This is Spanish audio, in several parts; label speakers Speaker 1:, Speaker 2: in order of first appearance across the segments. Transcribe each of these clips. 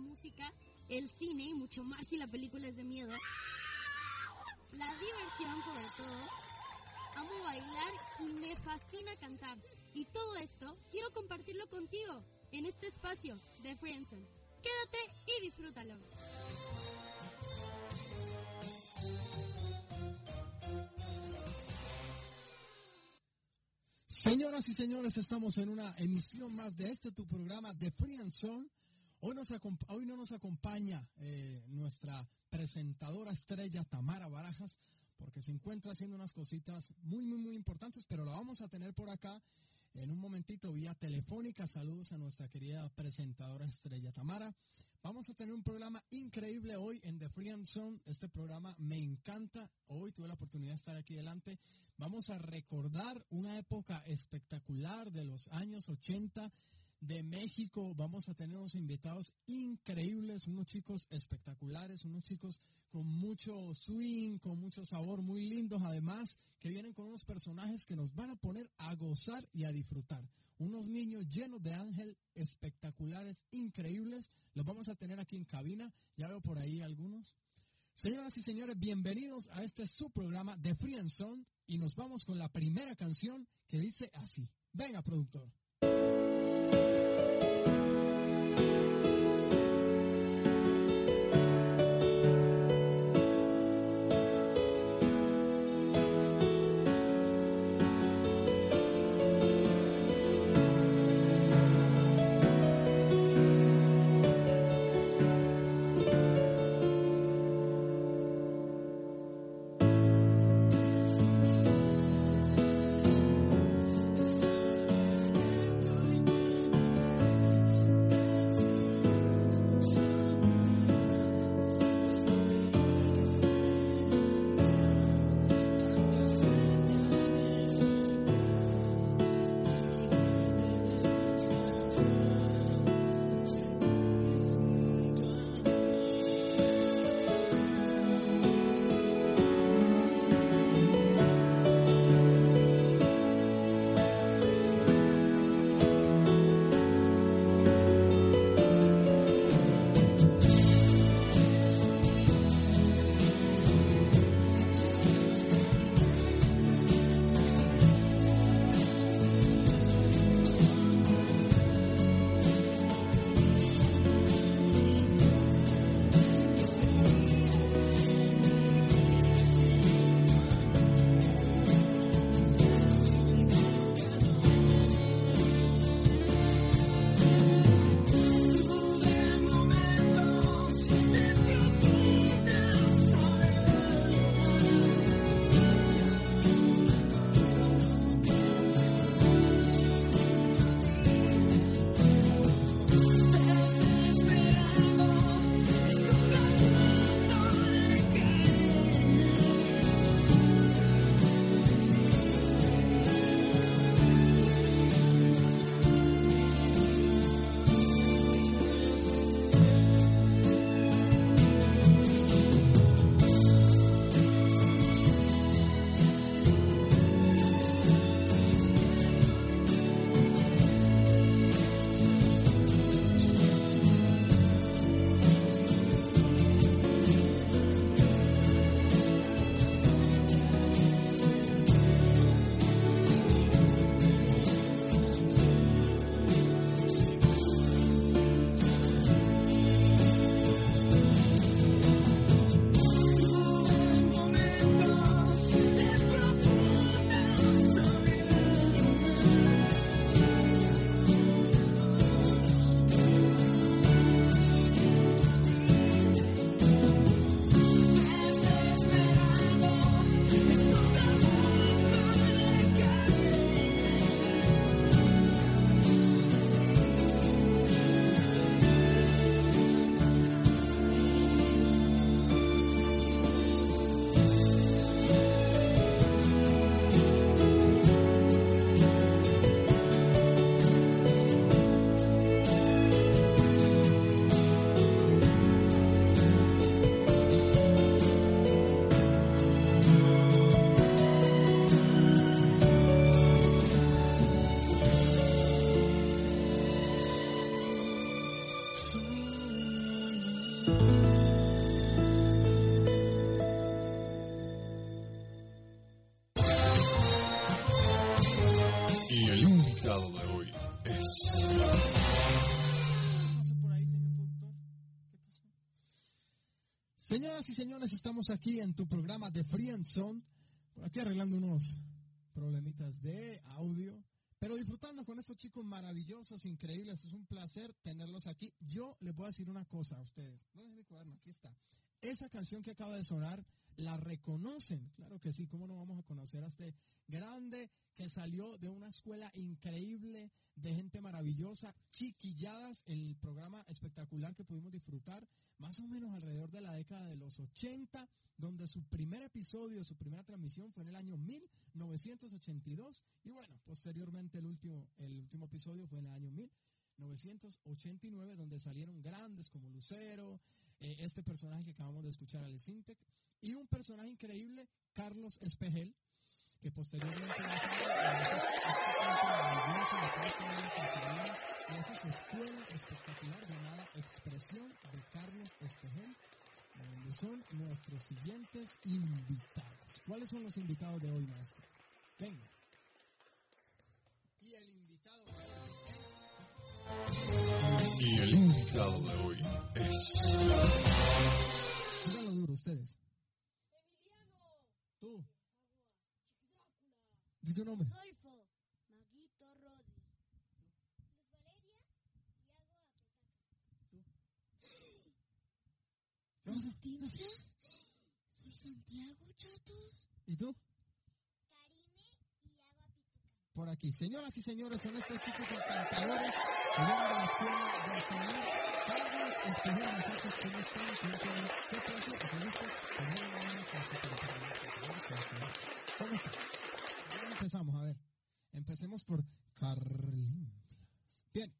Speaker 1: música, el cine y mucho más si la película es de miedo. La diversión sobre todo. Amo bailar y me fascina cantar. Y todo esto quiero compartirlo contigo en este espacio de Friendson. Quédate y disfrútalo.
Speaker 2: Señoras y señores, estamos en una emisión más de este tu programa de Free and Zone. Hoy, hoy no nos acompaña eh, nuestra presentadora estrella Tamara Barajas porque se encuentra haciendo unas cositas muy, muy, muy importantes, pero la vamos a tener por acá en un momentito vía telefónica. Saludos a nuestra querida presentadora estrella Tamara. Vamos a tener un programa increíble hoy en The Free and Zone. Este programa me encanta. Hoy tuve la oportunidad de estar aquí delante. Vamos a recordar una época espectacular de los años 80 de México. Vamos a tener unos invitados increíbles, unos chicos espectaculares, unos chicos con mucho swing, con mucho sabor, muy lindos además, que vienen con unos personajes que nos van a poner a gozar y a disfrutar. Unos niños llenos de ángel espectaculares, increíbles. Los vamos a tener aquí en cabina. Ya veo por ahí algunos. Señoras y señores, bienvenidos a este su programa de Free and Sound y nos vamos con la primera canción que dice así. Venga, productor. Señoras y señores, estamos aquí en tu programa de Free Sound, por aquí arreglando unos problemitas de audio, pero disfrutando con estos chicos maravillosos, increíbles. Es un placer tenerlos aquí. Yo les voy a decir una cosa a ustedes. ¿Dónde es mi cuaderno? Aquí está. Esa canción que acaba de sonar, ¿la reconocen? Claro que sí, ¿cómo no vamos a conocer a este grande que salió de una escuela increíble, de gente maravillosa, chiquilladas, el programa espectacular que pudimos disfrutar, más o menos alrededor de la década de los 80, donde su primer episodio, su primera transmisión fue en el año 1982, y bueno, posteriormente el último, el último episodio fue en el año 1989, donde salieron grandes como Lucero, eh, este personaje que acabamos de escuchar, Alex Intec, y un personaje increíble, Carlos Espejel, que posteriormente a ser su escuela espectacular llamada Expresión de Carlos Espejel, donde son nuestros siguientes invitados. ¿Cuáles son los invitados de hoy, maestro? Venga. Y el invitado de hoy es... Díganlo duro ustedes. Tú. Di tu nombre.
Speaker 3: Rodolfo, Maguito Rodi. Luz Valeria a
Speaker 2: ¿Qué pasa?
Speaker 3: Soy Santiago, chatos.
Speaker 2: ¿Y tú?
Speaker 3: Karime y hago a Pituca.
Speaker 2: Por aquí. Señoras y señores, son estos chicos encantadores de la escuela del señor Carlos Espejel. Muchachos, ¿cómo están? ¿Qué para ¿Cómo están? Ya empezamos, a ver. Empecemos por Carlinflas. Bien,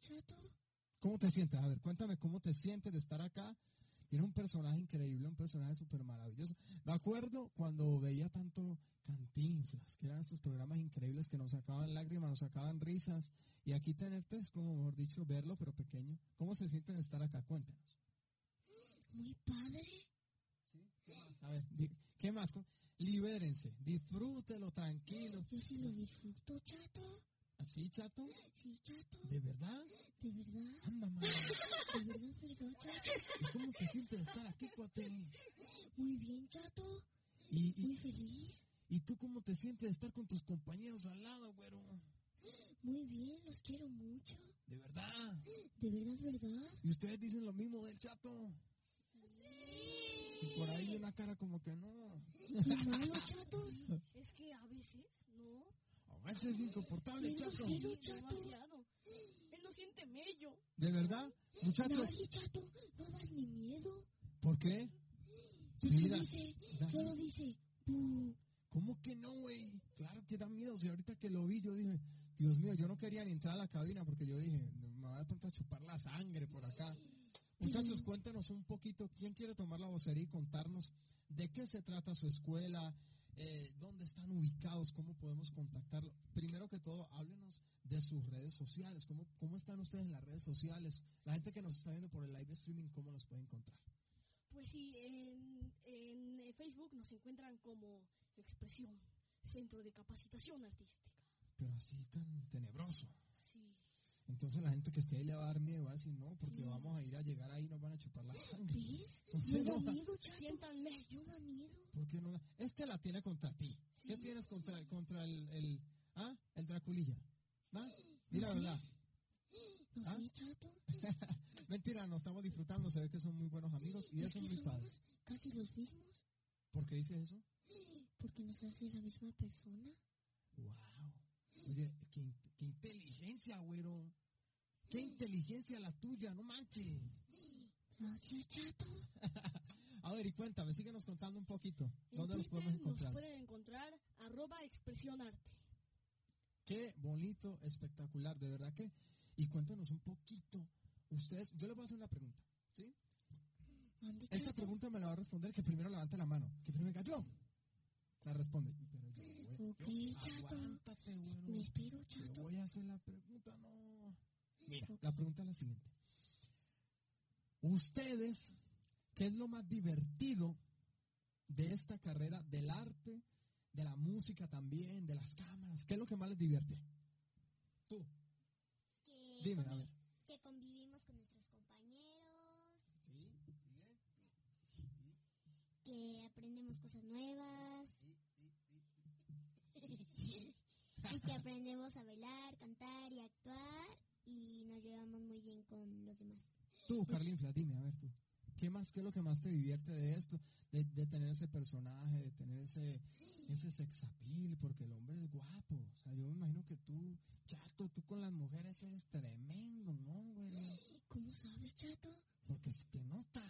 Speaker 3: chato.
Speaker 2: ¿cómo te sientes? A ver, cuéntame cómo te sientes de estar acá. Tiene un personaje increíble, un personaje súper maravilloso. Me acuerdo cuando veía tanto Cantinflas, que eran estos programas increíbles que nos sacaban lágrimas, nos sacaban risas. Y aquí tenerte es como, mejor dicho, verlo, pero pequeño. ¿Cómo se siente de estar acá? Cuéntanos.
Speaker 3: Muy padre.
Speaker 2: ¿Sí? ¿Qué más? A ver, ¿qué más? Libérense, disfrútelo tranquilo.
Speaker 3: Yo sí lo disfruto, chato.
Speaker 2: ¿Así, chato?
Speaker 3: Sí, chato.
Speaker 2: ¿De verdad?
Speaker 3: De verdad.
Speaker 2: Anda, man.
Speaker 3: De verdad, verdad, chato.
Speaker 2: ¿Y cómo te sientes de estar aquí, cuate?
Speaker 3: Muy bien, chato.
Speaker 2: ¿Y, y,
Speaker 3: Muy feliz.
Speaker 2: ¿Y tú cómo te sientes de estar con tus compañeros al lado, güero?
Speaker 3: Muy bien, los quiero mucho.
Speaker 2: ¿De verdad?
Speaker 3: De verdad, verdad.
Speaker 2: ¿Y ustedes dicen lo mismo del chato? Y por ahí una cara como que no.
Speaker 3: Qué malo, chatos.
Speaker 1: Es que a veces,
Speaker 2: veces es insoportable, chato.
Speaker 1: Él no siente mello.
Speaker 2: ¿De verdad? Muchachos,
Speaker 3: Nadie, chato. No das ni miedo.
Speaker 2: ¿por qué?
Speaker 3: ¿Y
Speaker 2: Mira,
Speaker 3: dice?
Speaker 2: da-
Speaker 3: Solo dice.
Speaker 2: ¿Cómo que no, güey? Claro que da miedo. Si ahorita que lo vi, yo dije, Dios mío, yo no quería ni entrar a la cabina porque yo dije, me va de pronto a chupar la sangre por acá. Muchachos, cuéntenos un poquito, ¿quién quiere tomar la vocería y contarnos de qué se trata su escuela? Eh, ¿Dónde están ubicados? ¿Cómo podemos contactarlo? Primero que todo, háblenos de sus redes sociales. ¿Cómo, ¿Cómo están ustedes en las redes sociales? La gente que nos está viendo por el live streaming, ¿cómo los puede encontrar?
Speaker 1: Pues sí, en, en eh, Facebook nos encuentran como Expresión, Centro de Capacitación Artística.
Speaker 2: Pero así tan tenebroso. Entonces la gente que esté ahí le va a dar miedo, va a decir no, porque
Speaker 1: Sí.
Speaker 2: vamos a ir a llegar ahí y nos van a chupar la sangre.
Speaker 3: ¿Ves? No da miedo, chato.
Speaker 1: Siéntanme.
Speaker 3: Da miedo.
Speaker 2: ¿Por qué no? da- Este la tiene contra ti. ¿Qué
Speaker 1: Sí.
Speaker 2: tienes contra, contra el, el, ah, el Draculilla? ¿Ah? Di la verdad.
Speaker 3: No
Speaker 2: ¿Ah?
Speaker 3: sé, chato.
Speaker 2: Mentira, nos estamos disfrando, se ve que son muy buenos amigos y
Speaker 3: Es
Speaker 2: eso
Speaker 3: que
Speaker 2: es muy
Speaker 3: somos
Speaker 2: padre.
Speaker 3: casi los mismos.
Speaker 2: ¿Por qué dices eso?
Speaker 3: Porque nos hace la misma persona.
Speaker 2: Wow. Oye, qué, qué inteligencia, güero. Qué inteligencia la tuya, no manches.
Speaker 3: Gracias, chato.
Speaker 2: A ver, y cuéntame, síguenos contando un poquito.
Speaker 1: En
Speaker 2: ¿Dónde los
Speaker 1: Twitter
Speaker 2: podemos
Speaker 1: nos
Speaker 2: encontrar?
Speaker 1: pueden encontrar arroba expresión arte.
Speaker 2: Qué bonito, espectacular, de verdad que. Y cuéntanos un poquito. Ustedes, yo les voy a hacer una pregunta, ¿sí? Esta pregunta me la va a responder que primero levante la mano. Que primero diga yo. La responde.
Speaker 3: Ok,
Speaker 2: yo-
Speaker 3: chato.
Speaker 2: Aguántate, güero.
Speaker 3: Me espero, chato.
Speaker 2: voy a hacer la pregunta, no. Mira, la pregunta es la siguiente. Ustedes, ¿qué es lo más divertido de esta carrera del arte, de la música también, de las cámaras? ¿Qué es lo que más les divierte? Tú,
Speaker 3: Que,
Speaker 2: dime, a ver.
Speaker 3: que convivimos con nuestros compañeros.
Speaker 2: Sí, sigue.
Speaker 3: que aprendemos cosas nuevas. y que aprendemos a bailar, cantar y actuar y nos llevamos muy bien con los demás.
Speaker 2: Tú, Carlinfla, dime, a ver tú. ¿Qué más, qué es lo que más te divierte de esto? De, de tener ese personaje, de tener ese, ese sexapil, porque el hombre es guapo. O sea, yo me imagino que tú, chato, tú con las mujeres eres tremendo, ¿no, güey?
Speaker 3: ¿Cómo sabes, chato?
Speaker 2: Porque se te nota.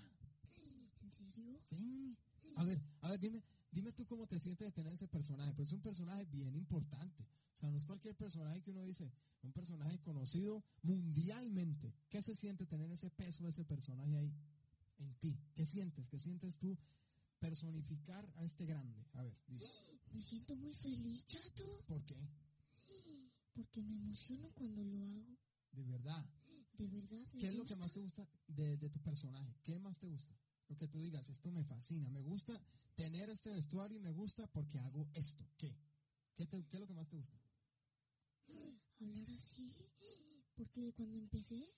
Speaker 3: ¿En serio?
Speaker 2: Sí. A ver, a ver, dime, dime tú cómo te sientes de tener ese personaje. Pues es un personaje bien importante. O sea, no es cualquier personaje que uno dice, un personaje conocido mundialmente. ¿Qué se siente tener ese peso de ese personaje ahí en ti? ¿Qué sientes? ¿Qué sientes tú personificar a este grande? A ver, dime.
Speaker 3: Me siento muy feliz, chato,
Speaker 2: ¿Por qué?
Speaker 3: porque me emociono cuando lo hago.
Speaker 2: De verdad.
Speaker 3: De verdad.
Speaker 2: ¿Qué es lo que más te gusta de, de tu personaje? ¿Qué más te gusta? Lo que tú digas, esto me fascina, me gusta tener este vestuario y me gusta porque hago esto. ¿Qué? ¿Qué, te- qué es lo que más te gusta?
Speaker 3: Hablar así, porque cuando empecé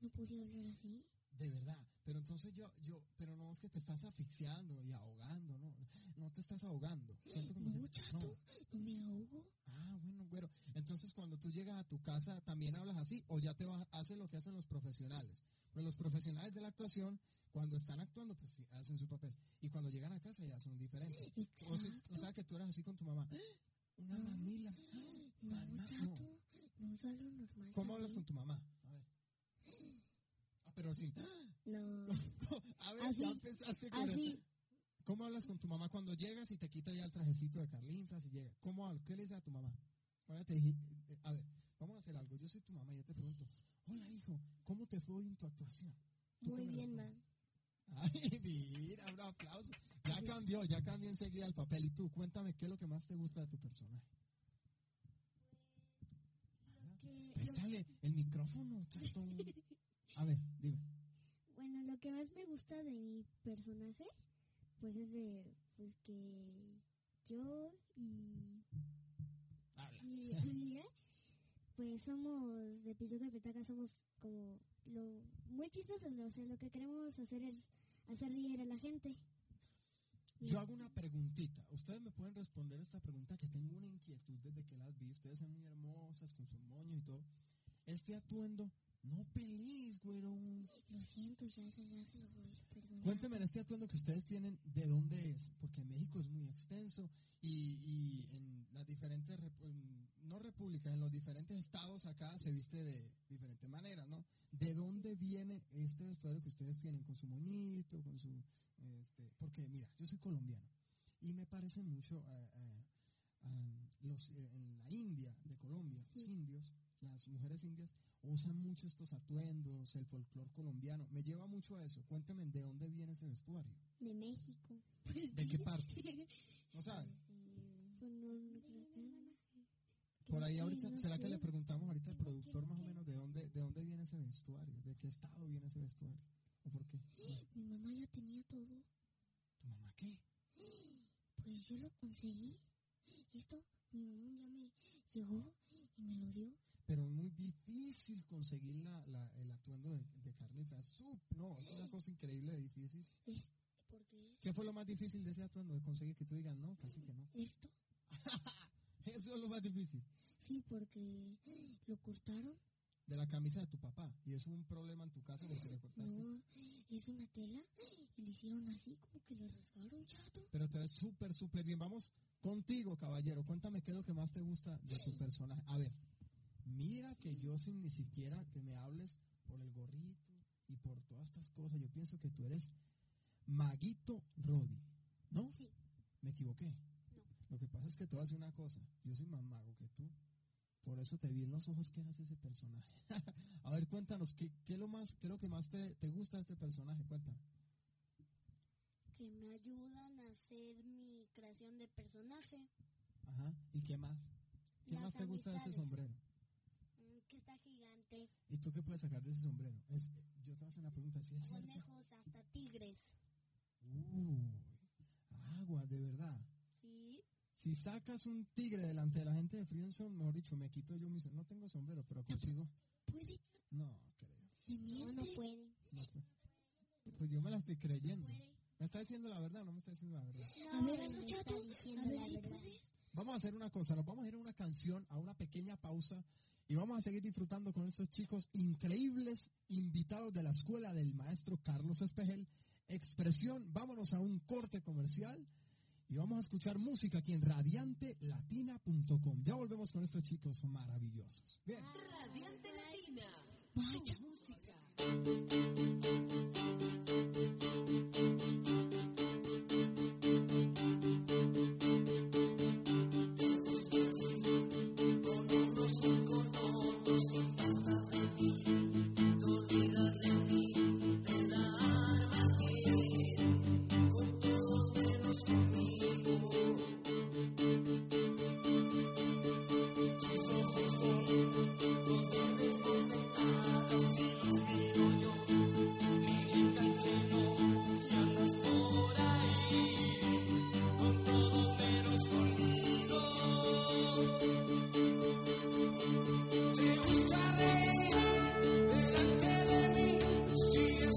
Speaker 3: no podía hablar así.
Speaker 2: De verdad. Pero entonces yo, yo, pero no es que te estás asfixiando y ahogando, ¿no? No te estás ahogando.
Speaker 3: No, chato, no me ahogo.
Speaker 2: Ah, bueno, güero. Entonces cuando tú llegas a tu casa, ¿también hablas así o ya te vas, haces lo que hacen los profesionales? Pues los profesionales de la actuación, cuando están actuando, pues sí, hacen su papel. Y cuando llegan a casa ya son diferentes. O, si- o sea que tú eras así con tu mamá. Una
Speaker 3: No.
Speaker 2: mamila.
Speaker 3: No,
Speaker 2: Mamá,
Speaker 3: chato, no, yo hablo normal.
Speaker 2: ¿Cómo hablas con tu mamá? A ver. Ah, pero así.
Speaker 3: No,
Speaker 2: A ver,
Speaker 3: Así,
Speaker 2: ya empezaste con
Speaker 3: así.
Speaker 2: el- ¿Cómo hablas con tu mamá cuando llegas y te quita ya el trajecito de Carlinflas y llega? ¿Cómo hablas? ¿Qué le dices a tu mamá? Oye, te dije- eh, a ver, vamos a hacer algo. Yo soy tu mamá y yo te pregunto, hola hijo, ¿cómo te fue hoy en tu actuación? ¿Tú qué
Speaker 3: Muy bien, ma.
Speaker 2: Ay, mira, un aplauso. Ya cambió, ya cambió enseguida el papel. Y tú, cuéntame, ¿qué es lo que más te gusta de tu personaje?
Speaker 3: Que-
Speaker 2: Préstale el micrófono, chato. A ver, dime.
Speaker 3: Bueno, lo que más me gusta de mi personaje, pues es de, pues que yo y
Speaker 2: Habla.
Speaker 3: mi amiga, pues somos de Pituca y Petaca, somos como lo muy chistosos, o sea, lo que queremos hacer es hacer reír a la gente.
Speaker 2: Yo hago una preguntita. Ustedes me pueden responder esta pregunta que tengo una inquietud desde que las vi. Ustedes son muy hermosas con sus moños y todo. Este atuendo, no pelees, güero.
Speaker 3: Lo siento, ya, ya, ya se lo voy a perdonar.
Speaker 2: Cuénteme este atuendo que ustedes tienen, ¿de dónde es? Porque México es muy extenso y, y en las diferentes, no repúblicas, en los diferentes estados acá se viste de diferente manera, ¿no? ¿De dónde viene este vestuario que ustedes tienen con su moñito, con su, este, porque mira, yo soy colombiano y me parece mucho a los, eh, en la India de Colombia,
Speaker 3: Sí.
Speaker 2: los indios, las mujeres indias usan mucho estos atuendos, el folclore colombiano. Me lleva mucho a eso. Cuénteme de dónde viene ese vestuario.
Speaker 3: De México.
Speaker 2: ¿De qué parte? ¿No saben?
Speaker 3: Pues creo que-
Speaker 2: Por ahí ahorita, ¿será que le preguntamos ahorita al productor más o menos de dónde, de dónde viene ese vestuario? ¿De qué estado viene ese vestuario? ¿O por qué?
Speaker 3: Mi mamá ya tenía todo.
Speaker 2: ¿Tu mamá qué?
Speaker 3: Pues yo lo conseguí. Esto, mi mamá un día me llegó y me lo dio.
Speaker 2: Pero es muy difícil conseguir la, la- el atuendo de, de no, es una cosa increíble de difícil.
Speaker 3: Es, porque
Speaker 2: ¿Qué fue lo más difícil de ese atuendo de conseguir que tú digas no? Casi que no.
Speaker 3: esto,
Speaker 2: Eso es lo más difícil.
Speaker 3: sí, porque lo cortaron.
Speaker 2: De la camisa de tu papá. Y es un problema en tu casa porque le cortaste.
Speaker 3: No, es una tela y le hicieron así, como que lo rasgaron, chato.
Speaker 2: Pero te ves súper, súper bien. Vamos contigo, caballero. Cuéntame qué es lo que más te gusta de tu personaje. A ver, mira que yo sin ni siquiera que me hables por el gorrito y por todas estas cosas, yo pienso que tú eres Maguito Rodi. ¿No?
Speaker 3: Sí.
Speaker 2: ¿Me equivoqué?
Speaker 3: No.
Speaker 2: Lo que pasa es que te voy a decir una cosa. Yo soy más mago que tú. Por eso te vi en los ojos que eras ese personaje. a ver, cuéntanos, ¿qué, qué es lo más, qué es lo que más te, te gusta de este personaje? Cuéntame.
Speaker 1: Que me ayudan a hacer mi creación de personaje.
Speaker 2: Ajá. ¿Y qué más? ¿Qué
Speaker 1: Las
Speaker 2: más te gusta de ese
Speaker 1: amistades.
Speaker 2: sombrero?
Speaker 1: Gigante.
Speaker 2: ¿Y tú qué puedes sacar de ese sombrero? Es- yo te voy a hacer una pregunta, ¿sí es cierto?
Speaker 1: Conejos, hasta tigres.
Speaker 2: Uy, agua, de verdad.
Speaker 1: Sí.
Speaker 2: Si sacas un tigre delante de la gente de Friendson, mejor dicho, me quito yo mi No tengo sombrero, pero consigo.
Speaker 3: ¿Puede?
Speaker 2: No, creo.
Speaker 3: ¿Le
Speaker 1: No, no puede.
Speaker 2: No, pues, pues yo me la estoy creyendo. ¿Me está diciendo la verdad o no me está diciendo la verdad?
Speaker 4: A ver,
Speaker 3: está
Speaker 4: a
Speaker 3: diciendo
Speaker 4: ver
Speaker 3: la
Speaker 4: si
Speaker 3: verdad.
Speaker 4: puedes.
Speaker 2: Vamos a hacer una cosa, nos vamos a ir a una canción, a una pequeña pausa y vamos a seguir disfrutando con estos chicos increíbles invitados de la escuela del maestro Carlos Espejel. Expresión, vámonos a un corte comercial y vamos a escuchar música aquí en radiantelatina.com. Ya volvemos con estos chicos maravillosos. Bien.
Speaker 5: Radiante Latina.
Speaker 4: Vaya.
Speaker 5: Música.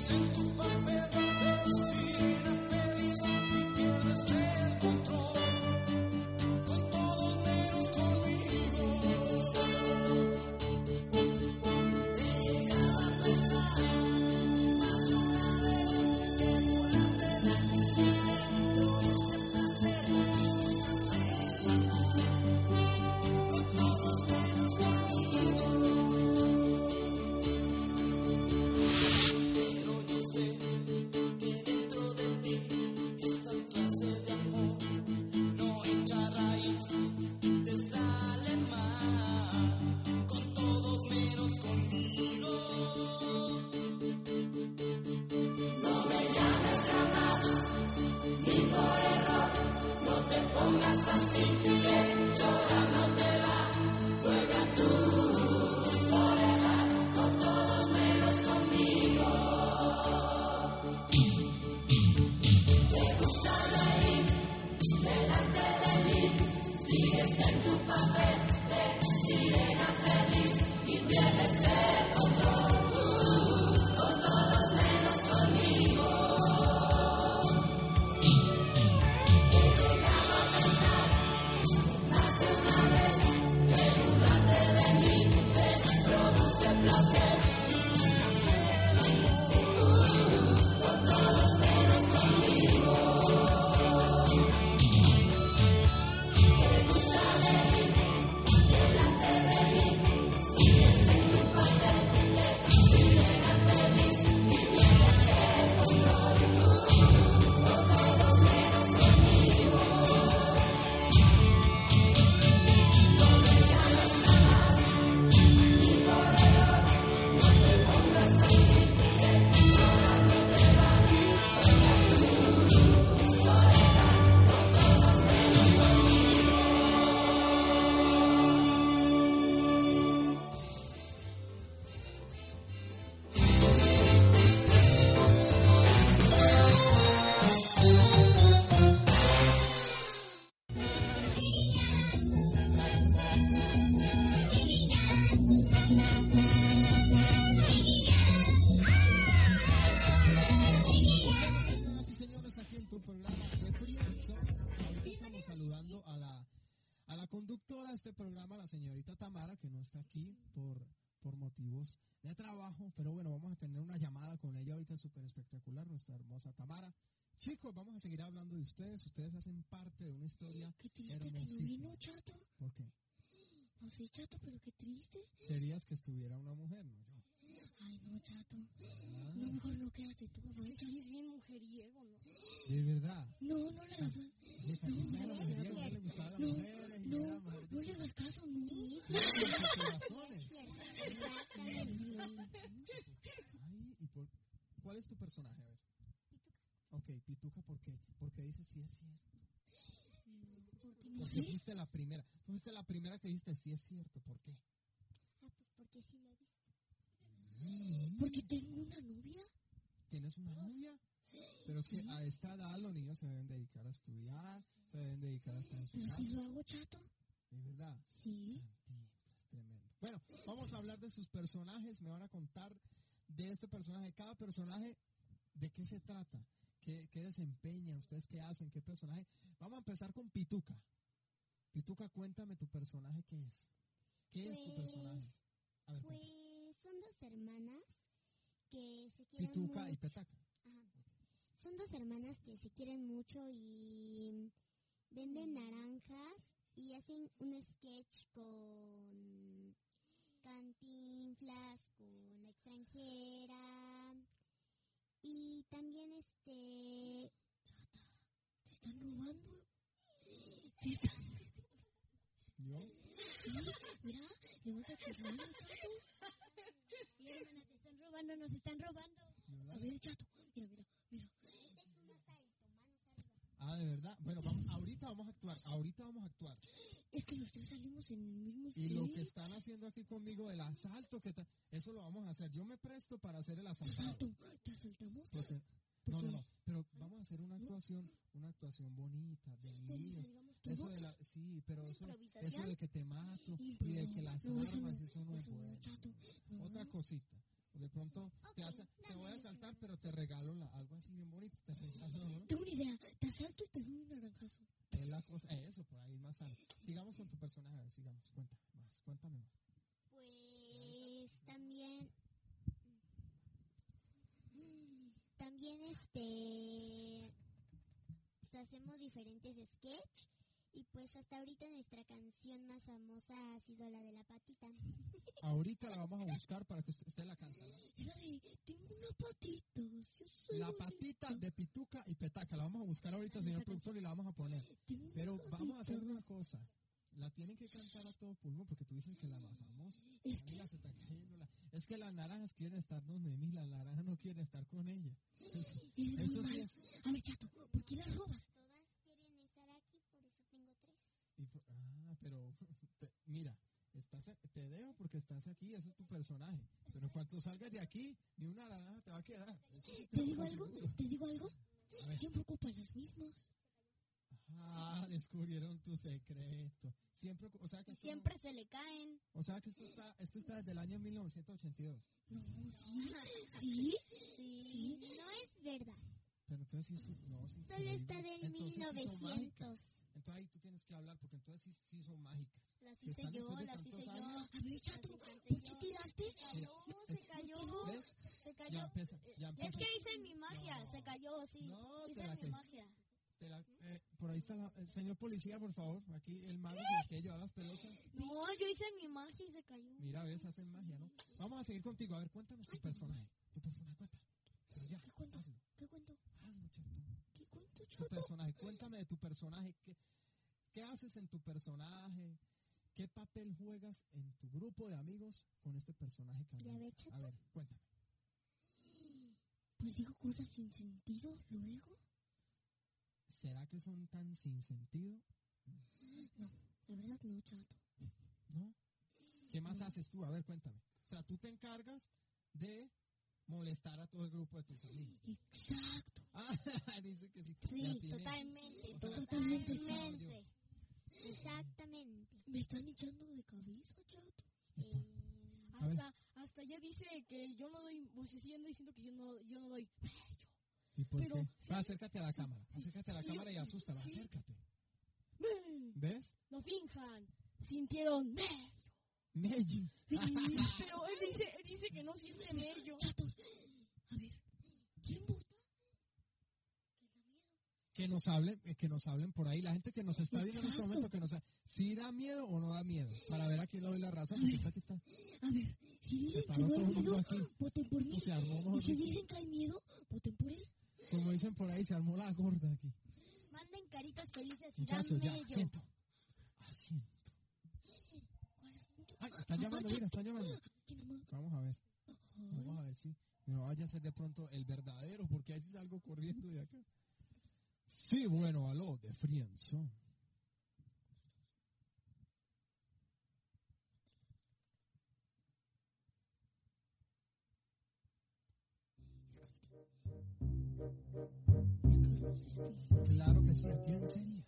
Speaker 2: Señoras y ustedes, ustedes hacen parte de una historia
Speaker 4: Qué triste que no vino, Chato.
Speaker 2: ¿Por qué?
Speaker 4: No sé, Chato, pero qué triste.
Speaker 2: Querías que estuviera una mujer, ¿no? Yo.
Speaker 4: Ay, no, Chato.
Speaker 2: Ah,
Speaker 4: No, mejor no quédate tú, vaya.
Speaker 6: Sí, es bien mujeriego, ¿no?
Speaker 2: de verdad.
Speaker 4: No, no le hagas,
Speaker 2: mujer, no
Speaker 4: No, no,
Speaker 2: de
Speaker 4: no le hagas caso, no.
Speaker 2: Ay, ¿y por, cuál es tu personaje? A ver. Ok, Pituca, ¿por qué? Porque dices sí es cierto.
Speaker 4: Porque no
Speaker 2: Porque fuiste la primera. Fuiste la primera que dijiste sí es cierto. ¿Por qué?
Speaker 3: Ah, pues porque sí la he visto.
Speaker 4: Porque tengo una novia.
Speaker 2: ¿Tienes una novia? Pero es que a esta edad los niños se deben dedicar a estudiar, se deben dedicar a estar en su
Speaker 4: Pero
Speaker 2: casa.
Speaker 4: si lo hago, Chato.
Speaker 2: De verdad.
Speaker 4: Sí.
Speaker 2: Tremendo. Bueno, vamos a hablar de sus personajes. Me van a contar de este personaje. Cada personaje, ¿de qué se trata? Qué, qué desempeñan, ustedes qué hacen, qué personaje. Vamos a empezar con Pituca. Pituca, cuéntame tu personaje, ¿qué es? ¿Qué es tu personaje? A ver, cuéntame.
Speaker 3: Pues son dos hermanas que se quieren
Speaker 2: Pituca y
Speaker 3: mucho.
Speaker 2: Petaca.
Speaker 3: Son dos hermanas que se quieren mucho y venden naranjas y hacen un sketch con Cantinflas, con la extranjera y también este
Speaker 4: ¿Te están robando? ¿Te están...
Speaker 2: ¿Yo?
Speaker 4: Mira, levanta tus manos, chato.
Speaker 3: Sí, hermana, te están robando, nos están robando.
Speaker 2: ¿De
Speaker 4: A ver, chato. Mira, mira, mira.
Speaker 2: Ah, de verdad. Bueno, vamos, ahorita vamos a actuar. Ahorita vamos a actuar.
Speaker 4: Es que los tres salimos en el mismo
Speaker 2: Y lo que están haciendo aquí conmigo del asalto, que ta- eso lo vamos a hacer. Yo me presto para hacer el
Speaker 4: ¿Te
Speaker 2: asaltado.
Speaker 4: asalto? ¿Te asaltamos?
Speaker 2: Porque-
Speaker 4: ¿Por
Speaker 2: no, no, no. Pero vamos a hacer una actuación, una actuación bonita, de
Speaker 4: ¿Dónde
Speaker 2: niños. Eso de la, sí, pero eso, eso de que te mato y de que las armas, eso no es bueno. Otra cosita. De pronto te, hace- te voy a asaltar, pero te regalo la- algo así bien bonito. Te regalo, ¿no?
Speaker 4: Tengo una idea. Te asalto y te doy un naranjazo.
Speaker 2: Es la cosa, eso, por ahí más sano. Sigamos con tu personaje, sigamos. Cuenta más, cuéntame más.
Speaker 3: Pues también también este pues hacemos diferentes sketch y pues hasta ahorita nuestra canción más famosa ha sido la de la patita.
Speaker 2: Ahorita la vamos a buscar para que usted, usted la cante.
Speaker 4: tengo una patita. Yo soy
Speaker 2: La
Speaker 4: bonita.
Speaker 2: patita de Pituca y Petaca. La vamos a buscar ahorita, señor productor, y la vamos a poner.
Speaker 4: Tengo
Speaker 2: Pero vamos a hacer una cosa. La tienen que cantar a todo pulmón porque tú dices que la más famosa.
Speaker 4: Es que-
Speaker 2: las está cayendo la- Es que las naranjas quieren estar donde mí, las naranjas no quieren estar con ella. Eso,
Speaker 4: Es
Speaker 2: eso sí es.
Speaker 4: A ver, chato, ¿por qué las robas?
Speaker 3: Todas quieren estar aquí, por eso tengo tres.
Speaker 2: y por- ah, pero te- mira, estás, te dejo porque estás aquí, ese es tu personaje. Pero en cuanto salgas de aquí, ni una naranja te va a quedar.
Speaker 4: ¿Te digo algo? ¿Te digo algo? Siempre ocupan las mismas.
Speaker 2: Ah, descubrieron tu secreto. Siempre, o sea que esto no-
Speaker 1: Siempre se le caen.
Speaker 2: o sea que esto está, esto está desde el año 1982.
Speaker 4: No, sí. ¿Sí?
Speaker 3: Sí, no es verdad.
Speaker 2: Pero entonces sí, esto- no, sí,
Speaker 3: Solo está del
Speaker 2: Entonces sí son
Speaker 3: 1900.
Speaker 2: Entonces ahí tú tienes que hablar porque entonces sí, sí son mágicas.
Speaker 1: Las hice yo, las hice yo.
Speaker 2: años,
Speaker 4: A ver, chato,
Speaker 1: Las
Speaker 4: ¿por
Speaker 1: inventé
Speaker 4: qué
Speaker 1: yo.
Speaker 4: tiraste?
Speaker 1: No, se cayó.
Speaker 2: ¿ves?
Speaker 1: Se cayó.
Speaker 2: Ya empieza, ya
Speaker 1: Es
Speaker 2: empieza.
Speaker 1: que hice mi magia,
Speaker 2: No.
Speaker 1: se cayó, sí.
Speaker 2: No,
Speaker 1: hice mi
Speaker 2: que-
Speaker 1: magia.
Speaker 2: la- eh, por ahí está la, el señor policía, por favor. Aquí el mago que quiere llevar las pelotas.
Speaker 1: No, yo hice mi magia y se cayó.
Speaker 2: Mira, ves, hacen magia, ¿no? Vamos a seguir contigo. A ver, cuéntanos tu personaje. Tu personaje, cuenta. Pero ya,
Speaker 4: ¿Qué cuento?
Speaker 2: hazlo.
Speaker 4: ¿Qué cuento?
Speaker 2: Hazlo, chato.
Speaker 4: ¿Qué cuento,
Speaker 2: tu personaje. Cuéntame de tu personaje. ¿Qué, ¿Qué haces en tu personaje? ¿Qué papel juegas en tu grupo de amigos con este personaje
Speaker 3: chato.
Speaker 2: A ver, cuéntame.
Speaker 4: Pues digo cosas sin sentido luego.
Speaker 2: ¿Será que son tan sin sentido?
Speaker 4: La verdad no, chato.
Speaker 2: ¿No? ¿Qué más haces tú? A ver, cuéntame. O sea, tú te encargas de molestar a todo el grupo de tus amigos.
Speaker 4: Exacto.
Speaker 2: Ah, dice que sí.
Speaker 1: Sí, totalmente.
Speaker 2: O sea,
Speaker 4: Totalmente.
Speaker 1: Totalmente.
Speaker 3: Exactamente.
Speaker 4: Me están echando de cabeza, chato.
Speaker 3: Eh.
Speaker 6: Hasta, hasta ya dice que yo no doy, anda diciendo que yo no, yo no doy bello.
Speaker 2: ¿Y por
Speaker 6: Pero,
Speaker 2: qué?
Speaker 6: sí.
Speaker 2: Va, acércate a la cámara. Acércate a la
Speaker 6: sí,
Speaker 2: cámara y asústala.
Speaker 6: sí.
Speaker 2: Acércate. ¿Ves?
Speaker 6: No finjan, sintieron Sí, pero él dice, él dice que no siente bello.
Speaker 4: Chatos. A ver, ¿quién vota?
Speaker 2: que nos hablen, eh, que nos hablen por ahí, la gente que nos está viendo en este momento, que nos si da miedo o no da miedo, para ver a quién le doy la razón, porque está aquí está,
Speaker 4: A ver, si dicen
Speaker 2: Se
Speaker 4: que
Speaker 2: paró
Speaker 4: no hay miedo,
Speaker 2: aquí.
Speaker 4: voten por mí.
Speaker 2: se armó, mejor
Speaker 4: Y si dicen que hay miedo, voten por él.
Speaker 2: como dicen por ahí, se armó la gorda aquí.
Speaker 1: Manden caritas felices y
Speaker 2: Muchachos, ya,
Speaker 1: dame yo.
Speaker 2: asiento, asiento. Ay, están llamando, mira, están llamando. Vamos a ver, vamos a ver si, no vaya a ser de pronto el verdadero, porque ahí sí salgo corriendo de acá. Sí, bueno, aló, de Friendzone. Claro que sí, ¿a quién sería?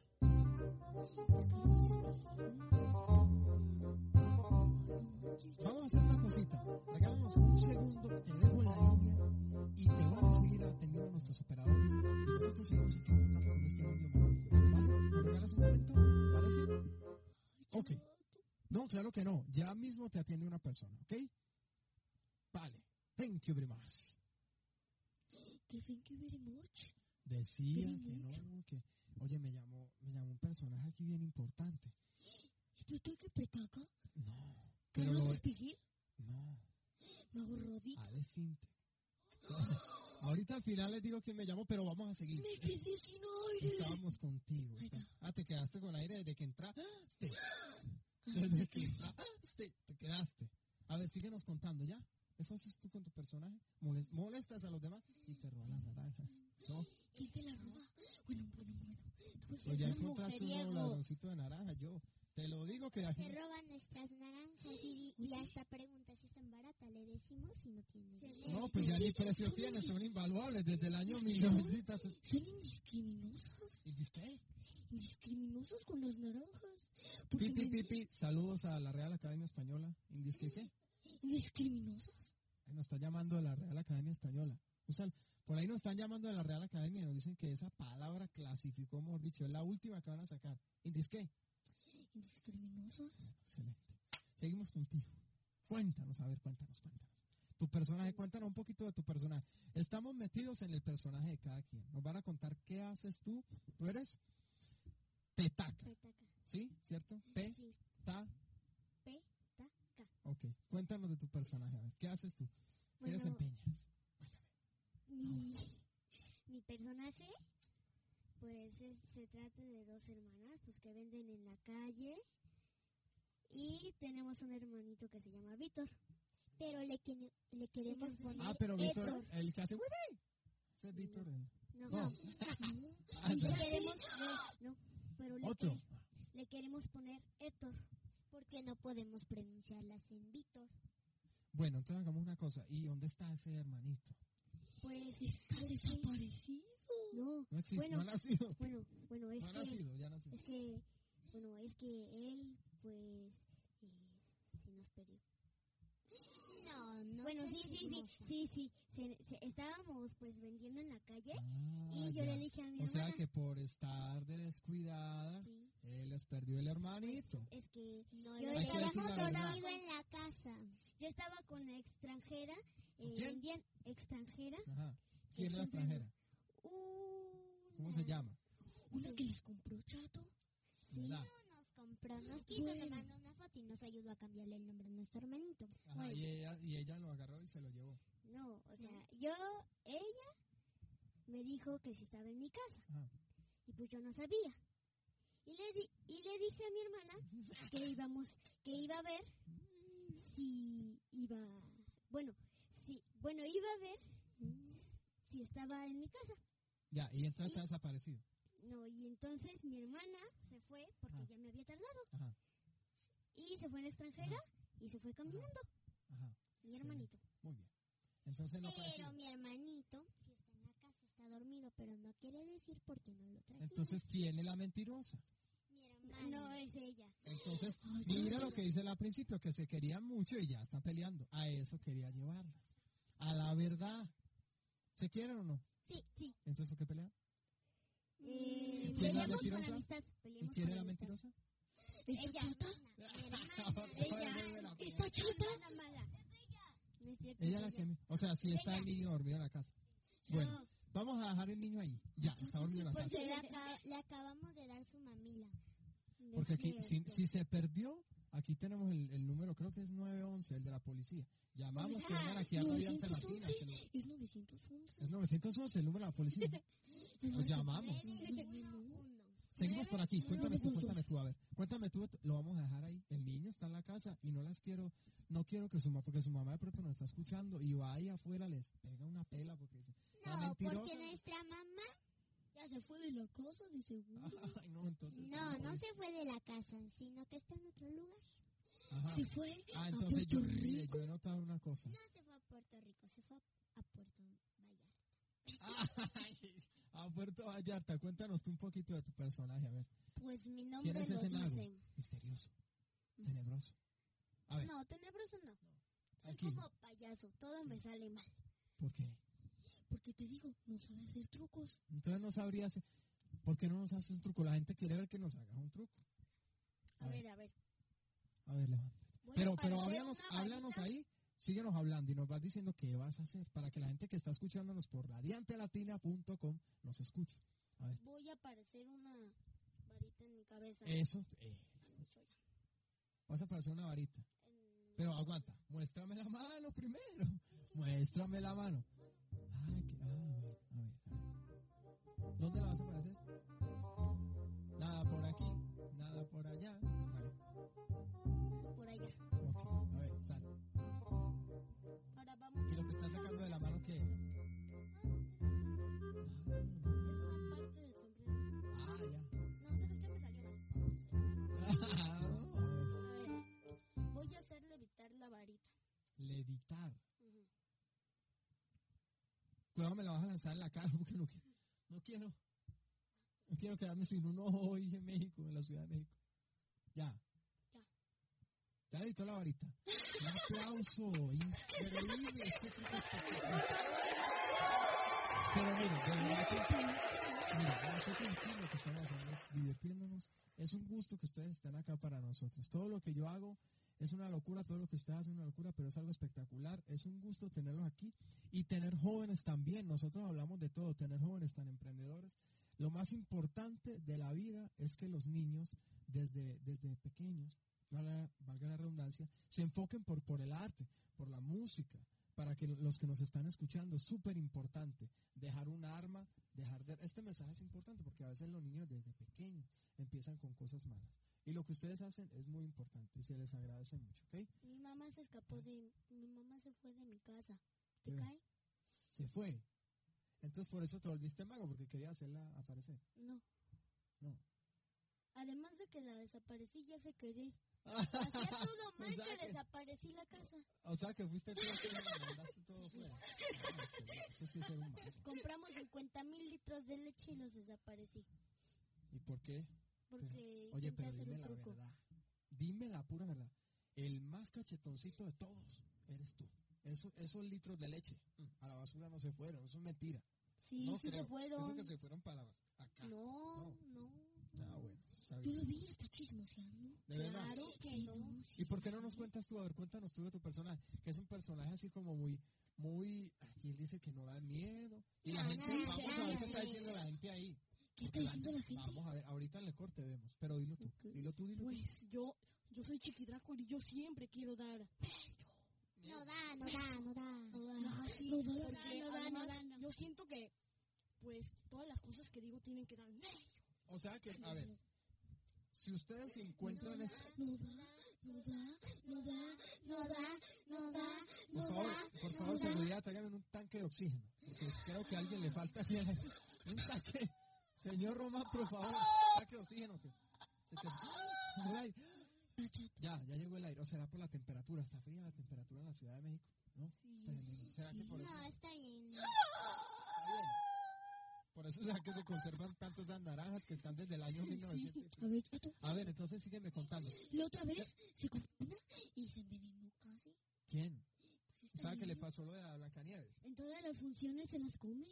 Speaker 2: hacer una cosita. Regálanos un segundo, te dejo en la línea y te van a seguir atendiendo a nuestros operadores. Nosotros seguimos aquí con este niño maravilloso. ¿Vale? ¿Me regalas un momento? ¿Parece?
Speaker 4: Ok.
Speaker 2: No, claro que no. Ya mismo te atiende una persona, ¿ok? Vale. Thank you very much.
Speaker 4: ¿Qué thank you very much?
Speaker 2: Decía que no, que... Oye, me llamó, me llamó un personaje aquí bien importante.
Speaker 4: ¿Esto es que petaca?
Speaker 2: No. Pero
Speaker 4: ¿Carlos
Speaker 2: lo...
Speaker 4: Espigil?
Speaker 2: No.
Speaker 4: Mago Rodito.
Speaker 2: Alex Sintek. Ahorita al final les digo quién me llamó, pero vamos a seguir.
Speaker 4: Me quedé sin aire.
Speaker 2: Estábamos contigo.
Speaker 4: Ahí
Speaker 2: está-
Speaker 4: está.
Speaker 2: Ah, te quedaste con aire desde que entraste. Desde que entraste, te quedaste. A ver, síguenos contando, ¿ya? ¿Eso haces tú con tu personaje? Moles- Molestas a los demás y te roban las naranjas. ¿no?
Speaker 4: ¿Quién te la roba? Bueno, bueno, bueno.
Speaker 2: O ya encontraste un ladroncito de naranja, yo. Te lo digo que.
Speaker 1: Se roban nuestras naranjas y, y hasta pregunta si están baratas. Le decimos si no tienen.
Speaker 2: No, pues ya ni precio tienen, son invaluables desde el año 1900.
Speaker 4: Son indiscriminosos.
Speaker 2: ¿Y dices qué?
Speaker 4: Indiscriminosos con las naranjas.
Speaker 2: Pipi,
Speaker 4: me-
Speaker 2: pipi, saludos a la Real Academia Española. ¿Indisque qué?
Speaker 4: Indiscriminosos.
Speaker 2: Ahí Nos está llamando de la Real Academia Española. Por ahí nos están llamando de la Real Academia y nos dicen que esa palabra clasificó, mejor dicho, es la última que van a sacar. ¿Indisque?
Speaker 4: Indiscriminosos.
Speaker 2: Excelente. Seguimos contigo. Cuéntanos, a ver, cuéntanos, cuéntanos. Tu personaje, cuéntanos un poquito de tu personaje. Estamos metidos en el personaje de cada quien. Nos van a contar qué haces tú. Tú eres Petaca,
Speaker 1: Petaca.
Speaker 2: ¿sí? ¿Cierto? P,
Speaker 1: Sí,
Speaker 2: ta,
Speaker 1: petaca.
Speaker 2: ok. Cuéntanos de tu personaje, a ver, ¿qué haces tú? ¿Qué
Speaker 1: Bueno,
Speaker 2: desempeñas?
Speaker 1: Mi, mi personaje, pues es- se trata de dos hermanas, pues que venden en la calle. Y tenemos un hermanito que se llama Víctor. Pero le, quiere- le queremos poner
Speaker 2: Ah, pero Víctor, el que hace hueví. Ese es Víctor. el-
Speaker 1: No,
Speaker 2: No.
Speaker 1: no. Le queremos, no, no, pero le,
Speaker 2: Otro.
Speaker 1: le queremos poner Héctor. Porque no podemos pronunciarlas en Víctor.
Speaker 2: Bueno, entonces hagamos una cosa. ¿Y dónde está ese hermanito?
Speaker 1: Pues
Speaker 4: Está desaparecido.
Speaker 1: No,
Speaker 2: No existe,
Speaker 1: Bueno,
Speaker 2: no ha nacido.
Speaker 1: bueno, bueno, es
Speaker 2: No
Speaker 1: que
Speaker 2: nacido, ya nació.
Speaker 1: Es que, bueno, es que él, pues, eh, se nos perdió.
Speaker 4: No, no.
Speaker 1: bueno, sí, sí, sí,
Speaker 4: chismosa.
Speaker 1: sí, sí. se- se- estábamos, pues, vendiendo en la calle
Speaker 2: Ah,
Speaker 1: y yo
Speaker 2: ya.
Speaker 1: le dije a mi
Speaker 2: O sea
Speaker 1: hermana.
Speaker 2: que por estar de descuidadas,
Speaker 1: Sí,
Speaker 2: él les perdió el hermanito.
Speaker 1: es que
Speaker 4: No,
Speaker 1: yo
Speaker 4: lo
Speaker 2: Hay que
Speaker 1: estaba,
Speaker 2: decir la verdad.
Speaker 1: dormido en la casa. Yo estaba con la extranjera. Eh,
Speaker 2: quién?
Speaker 1: vendían extranjera.
Speaker 2: Ajá. ¿Quién es la
Speaker 1: siempre
Speaker 2: ¿Cómo se llama?
Speaker 4: Una que les compró chato.
Speaker 1: Sí,
Speaker 2: ¿Verdad?
Speaker 1: nos compró, nos quiso,
Speaker 4: Bueno.
Speaker 1: nos mandó una foto y nos ayudó a cambiarle el nombre a nuestro hermanito.
Speaker 2: Ajá,
Speaker 1: Bueno.
Speaker 2: y, ella, y ella lo agarró y se lo llevó.
Speaker 1: No, o sea, yo, ella me dijo que si estaba en mi casa
Speaker 2: Ajá.
Speaker 1: y pues yo no sabía. Y le, di- y le dije a mi hermana que íbamos, que iba a ver si iba, bueno, si, bueno, iba a ver si estaba en mi casa.
Speaker 2: Ya, y entonces ha desaparecido.
Speaker 1: No, y entonces mi hermana se fue porque ya me había tardado
Speaker 2: Ajá,
Speaker 1: y se fue en la extranjera y se fue caminando,
Speaker 2: ajá.
Speaker 1: mi hermanito.
Speaker 2: Muy bien. Entonces no apareció.
Speaker 1: Pero mi hermanito, si está en la casa, está dormido, pero no quiere decir por qué no lo trajimos.
Speaker 2: Entonces, ¿quién es la mentirosa?
Speaker 1: mi hermana. No, es ella.
Speaker 2: Entonces,
Speaker 4: Ay,
Speaker 2: mira lo que dice al principio, que se querían mucho y ya están peleando. A eso quería llevarlas. A la verdad. ¿Se quieren o no?
Speaker 1: Sí, sí.
Speaker 2: Entonces, ¿por qué pelean?
Speaker 1: Eh,
Speaker 2: ¿Y quién es la
Speaker 1: peleamos con
Speaker 2: mentirosa?
Speaker 1: amistad.
Speaker 2: ¿Y quién
Speaker 1: con amistad.
Speaker 2: mentirosa?
Speaker 4: ¿Está
Speaker 1: hermana.
Speaker 2: Ella.
Speaker 4: ¿Está
Speaker 1: mala. No es cierto.
Speaker 2: Ella la que... O sea, si está el niño dormido en la casa. Bueno,
Speaker 1: No,
Speaker 2: vamos a dejar el niño ahí. Ya, está dormido en la casa.
Speaker 1: porque le, aca- le acabamos de dar su mamila.
Speaker 2: Porque aquí, si, si se perdió, aquí tenemos el, el número, creo que es 911, el de la policía. Llamamos que vengan aquí a Radio Alternativa. que no-
Speaker 4: Es 911.
Speaker 2: Es 911, el número de la policía. Lo llamamos. Seguimos por aquí. Cuéntame tú, cuéntame tú, a ver. Cuéntame tú, lo vamos a dejar ahí. El niño está en la casa y no las quiero, no quiero que su mamá, porque su mamá de pronto nos está escuchando y va ahí afuera, les pega una pela porque dice, la
Speaker 1: No,
Speaker 2: mentirosa.
Speaker 1: porque nuestra mamá
Speaker 4: se fue de la casa, de seguro.
Speaker 2: Ay, no, entonces.
Speaker 1: no, no se fue de la casa, sino que está en otro lugar.
Speaker 2: Ajá.
Speaker 4: Se fue
Speaker 2: Ah,
Speaker 4: a
Speaker 2: entonces yo,
Speaker 4: Puerto
Speaker 2: mire,
Speaker 4: Rico.
Speaker 2: yo he notado una cosa.
Speaker 1: No se fue a Puerto Rico, se fue a, a Puerto Vallarta.
Speaker 2: Ay, a Puerto Vallarta, cuéntanos tú un poquito de tu personaje, a ver.
Speaker 7: Pues mi
Speaker 2: ¿Quién
Speaker 7: nombre
Speaker 2: es
Speaker 7: lo
Speaker 2: ese mago?
Speaker 7: dice.
Speaker 2: Misterioso, tenebroso. A ver,
Speaker 7: No, tenebroso no. Soy como payaso, todo me sale mal.
Speaker 2: ¿Por qué?
Speaker 4: Porque te digo, no sabe hacer trucos.
Speaker 2: Entonces no sabrías, ¿por qué no nos haces un truco? La gente quiere ver que nos hagas un truco.
Speaker 7: A ver, a ver.
Speaker 2: A A ver, levanta.
Speaker 1: A
Speaker 2: Pero, pero háblanos, háblanos ahí, síguenos hablando y nos vas diciendo qué vas a hacer para que la gente que está escuchándonos por radiantelatina.com nos escuche. A ver,
Speaker 1: Voy a parecer una varita en mi cabeza.
Speaker 2: eso, eh,
Speaker 1: Soy-
Speaker 2: vas a parecer una varita.
Speaker 1: en-
Speaker 2: Pero aguanta, muéstrame la mano primero. Muéstrame la mano. Que, ah, a ver, a ver. ¿Dónde la vas a aparecer? Nada por aquí, nada por allá. A ver,
Speaker 1: por allá.
Speaker 2: ok, a ver, sal.
Speaker 1: Ahora vamos
Speaker 2: ¿Y lo que estás sacando de la mano qué es?
Speaker 1: Es una parte del sombrero.
Speaker 2: Ah, ya.
Speaker 1: No, ¿sabes qué me salió mal?
Speaker 2: Cuidado, me la vas a lanzar en la cara porque no quiero. No quiero. No quiero quedarme sin un ojo hoy en México, en la Ciudad de México. Ya.
Speaker 1: Ya.
Speaker 2: Ya levitó la varita. Un aplauso. Increíble. Pero mire, de lo que estamos haciendo es divirtiéndonos. Es un gusto que ustedes estén acá para nosotros. Todo lo que yo hago es una locura, todo lo que ustedes hacen es una locura, pero es algo espectacular. Es un gusto tenerlos aquí y tener jóvenes también. Nosotros hablamos de todo, tener jóvenes tan emprendedores. Lo más importante de la vida es que los niños, desde, desde pequeños, valga la redundancia, se enfoquen por, por el arte, por la música, para que los que nos están escuchando, es súper importante dejar un arma, dejar de... Este mensaje es importante porque a veces los niños desde pequeños empiezan con cosas malas. Y lo que ustedes hacen es muy importante y se les agradece mucho, ¿ok?
Speaker 1: Mi mamá se escapó de... Mi mamá se fue de mi casa. ¿Te cae?
Speaker 2: Se fue. Entonces por eso te volviste mago, porque quería hacerla aparecer.
Speaker 1: No.
Speaker 2: No.
Speaker 1: Además de que la desaparecí, ya se quería ir. Hacía todo mal
Speaker 2: O sea
Speaker 1: que desaparecí la casa.
Speaker 2: O sea que fuiste tú que mandaste todo fuera. Ah. Eso sí es ser un.
Speaker 1: Compramos 50 mil litros de leche y los desaparecí.
Speaker 2: ¿Y por qué?
Speaker 1: Porque
Speaker 2: Oye, pero dime la
Speaker 1: truco.
Speaker 2: verdad. Dime la pura verdad. El más cachetoncito de todos eres tú. Eso, esos litros de leche mm, a la basura no se fueron. Eso es mentira.
Speaker 1: Sí,
Speaker 2: no
Speaker 1: sí
Speaker 2: creo.
Speaker 1: se fueron.
Speaker 2: Creo que se fueron para acá.
Speaker 1: No, no.
Speaker 2: Bueno. Está bien.
Speaker 4: lo vi, está chismoseando.
Speaker 2: De verdad.
Speaker 1: Claro que
Speaker 4: Sí,
Speaker 1: no.
Speaker 4: no,
Speaker 2: ¿Y por qué no nos cuentas tú? A ver, cuéntanos tú de tu personaje. Que es un personaje así como muy, muy. Aquí él dice que no da miedo. Y la
Speaker 4: No,
Speaker 2: gente,
Speaker 4: no,
Speaker 2: vamos a ver qué está diciendo la gente ahí.
Speaker 4: ¿Qué está
Speaker 2: la
Speaker 4: diciendo la gente?
Speaker 2: Vamos a ver, ahorita en el corte vemos. Pero dilo tú. Dilo tú, dilo tú.
Speaker 1: Pues yo, yo soy Chiquidraco y yo siempre quiero dar.
Speaker 3: No da, no da, no da.
Speaker 1: Ah, sí,
Speaker 4: no da,
Speaker 3: no da, no da, no.
Speaker 1: yo siento que, pues, todas las cosas que digo tienen que dar.
Speaker 2: O sea que, a ver, si ustedes se encuentran en este-
Speaker 4: No da, no da, no da, no da, no da,
Speaker 2: Por
Speaker 4: no
Speaker 2: favor, por favor, seguridad, tráigame un tanque de oxígeno. Porque creo que a alguien le falta un tanque. Señor Román, por favor, tanque de oxígeno. Que se te-. Ya, ya llegó el aire. O será por la temperatura. Está fría la temperatura en la Ciudad de México. ¿No? Tremendo. ¿Será que por eso?
Speaker 3: No, está bien.
Speaker 2: Está bien. Por eso será que se conservan tantos naranjas que están desde el año 1900.
Speaker 4: A ver.
Speaker 2: A ver, entonces sígueme contando.
Speaker 4: La otra vez se una y se envenenó casi.
Speaker 2: ¿Quién?
Speaker 4: Pues
Speaker 2: ¿Sabe qué le pasó lo de la Blancanieves?
Speaker 3: En todas las funciones se las come.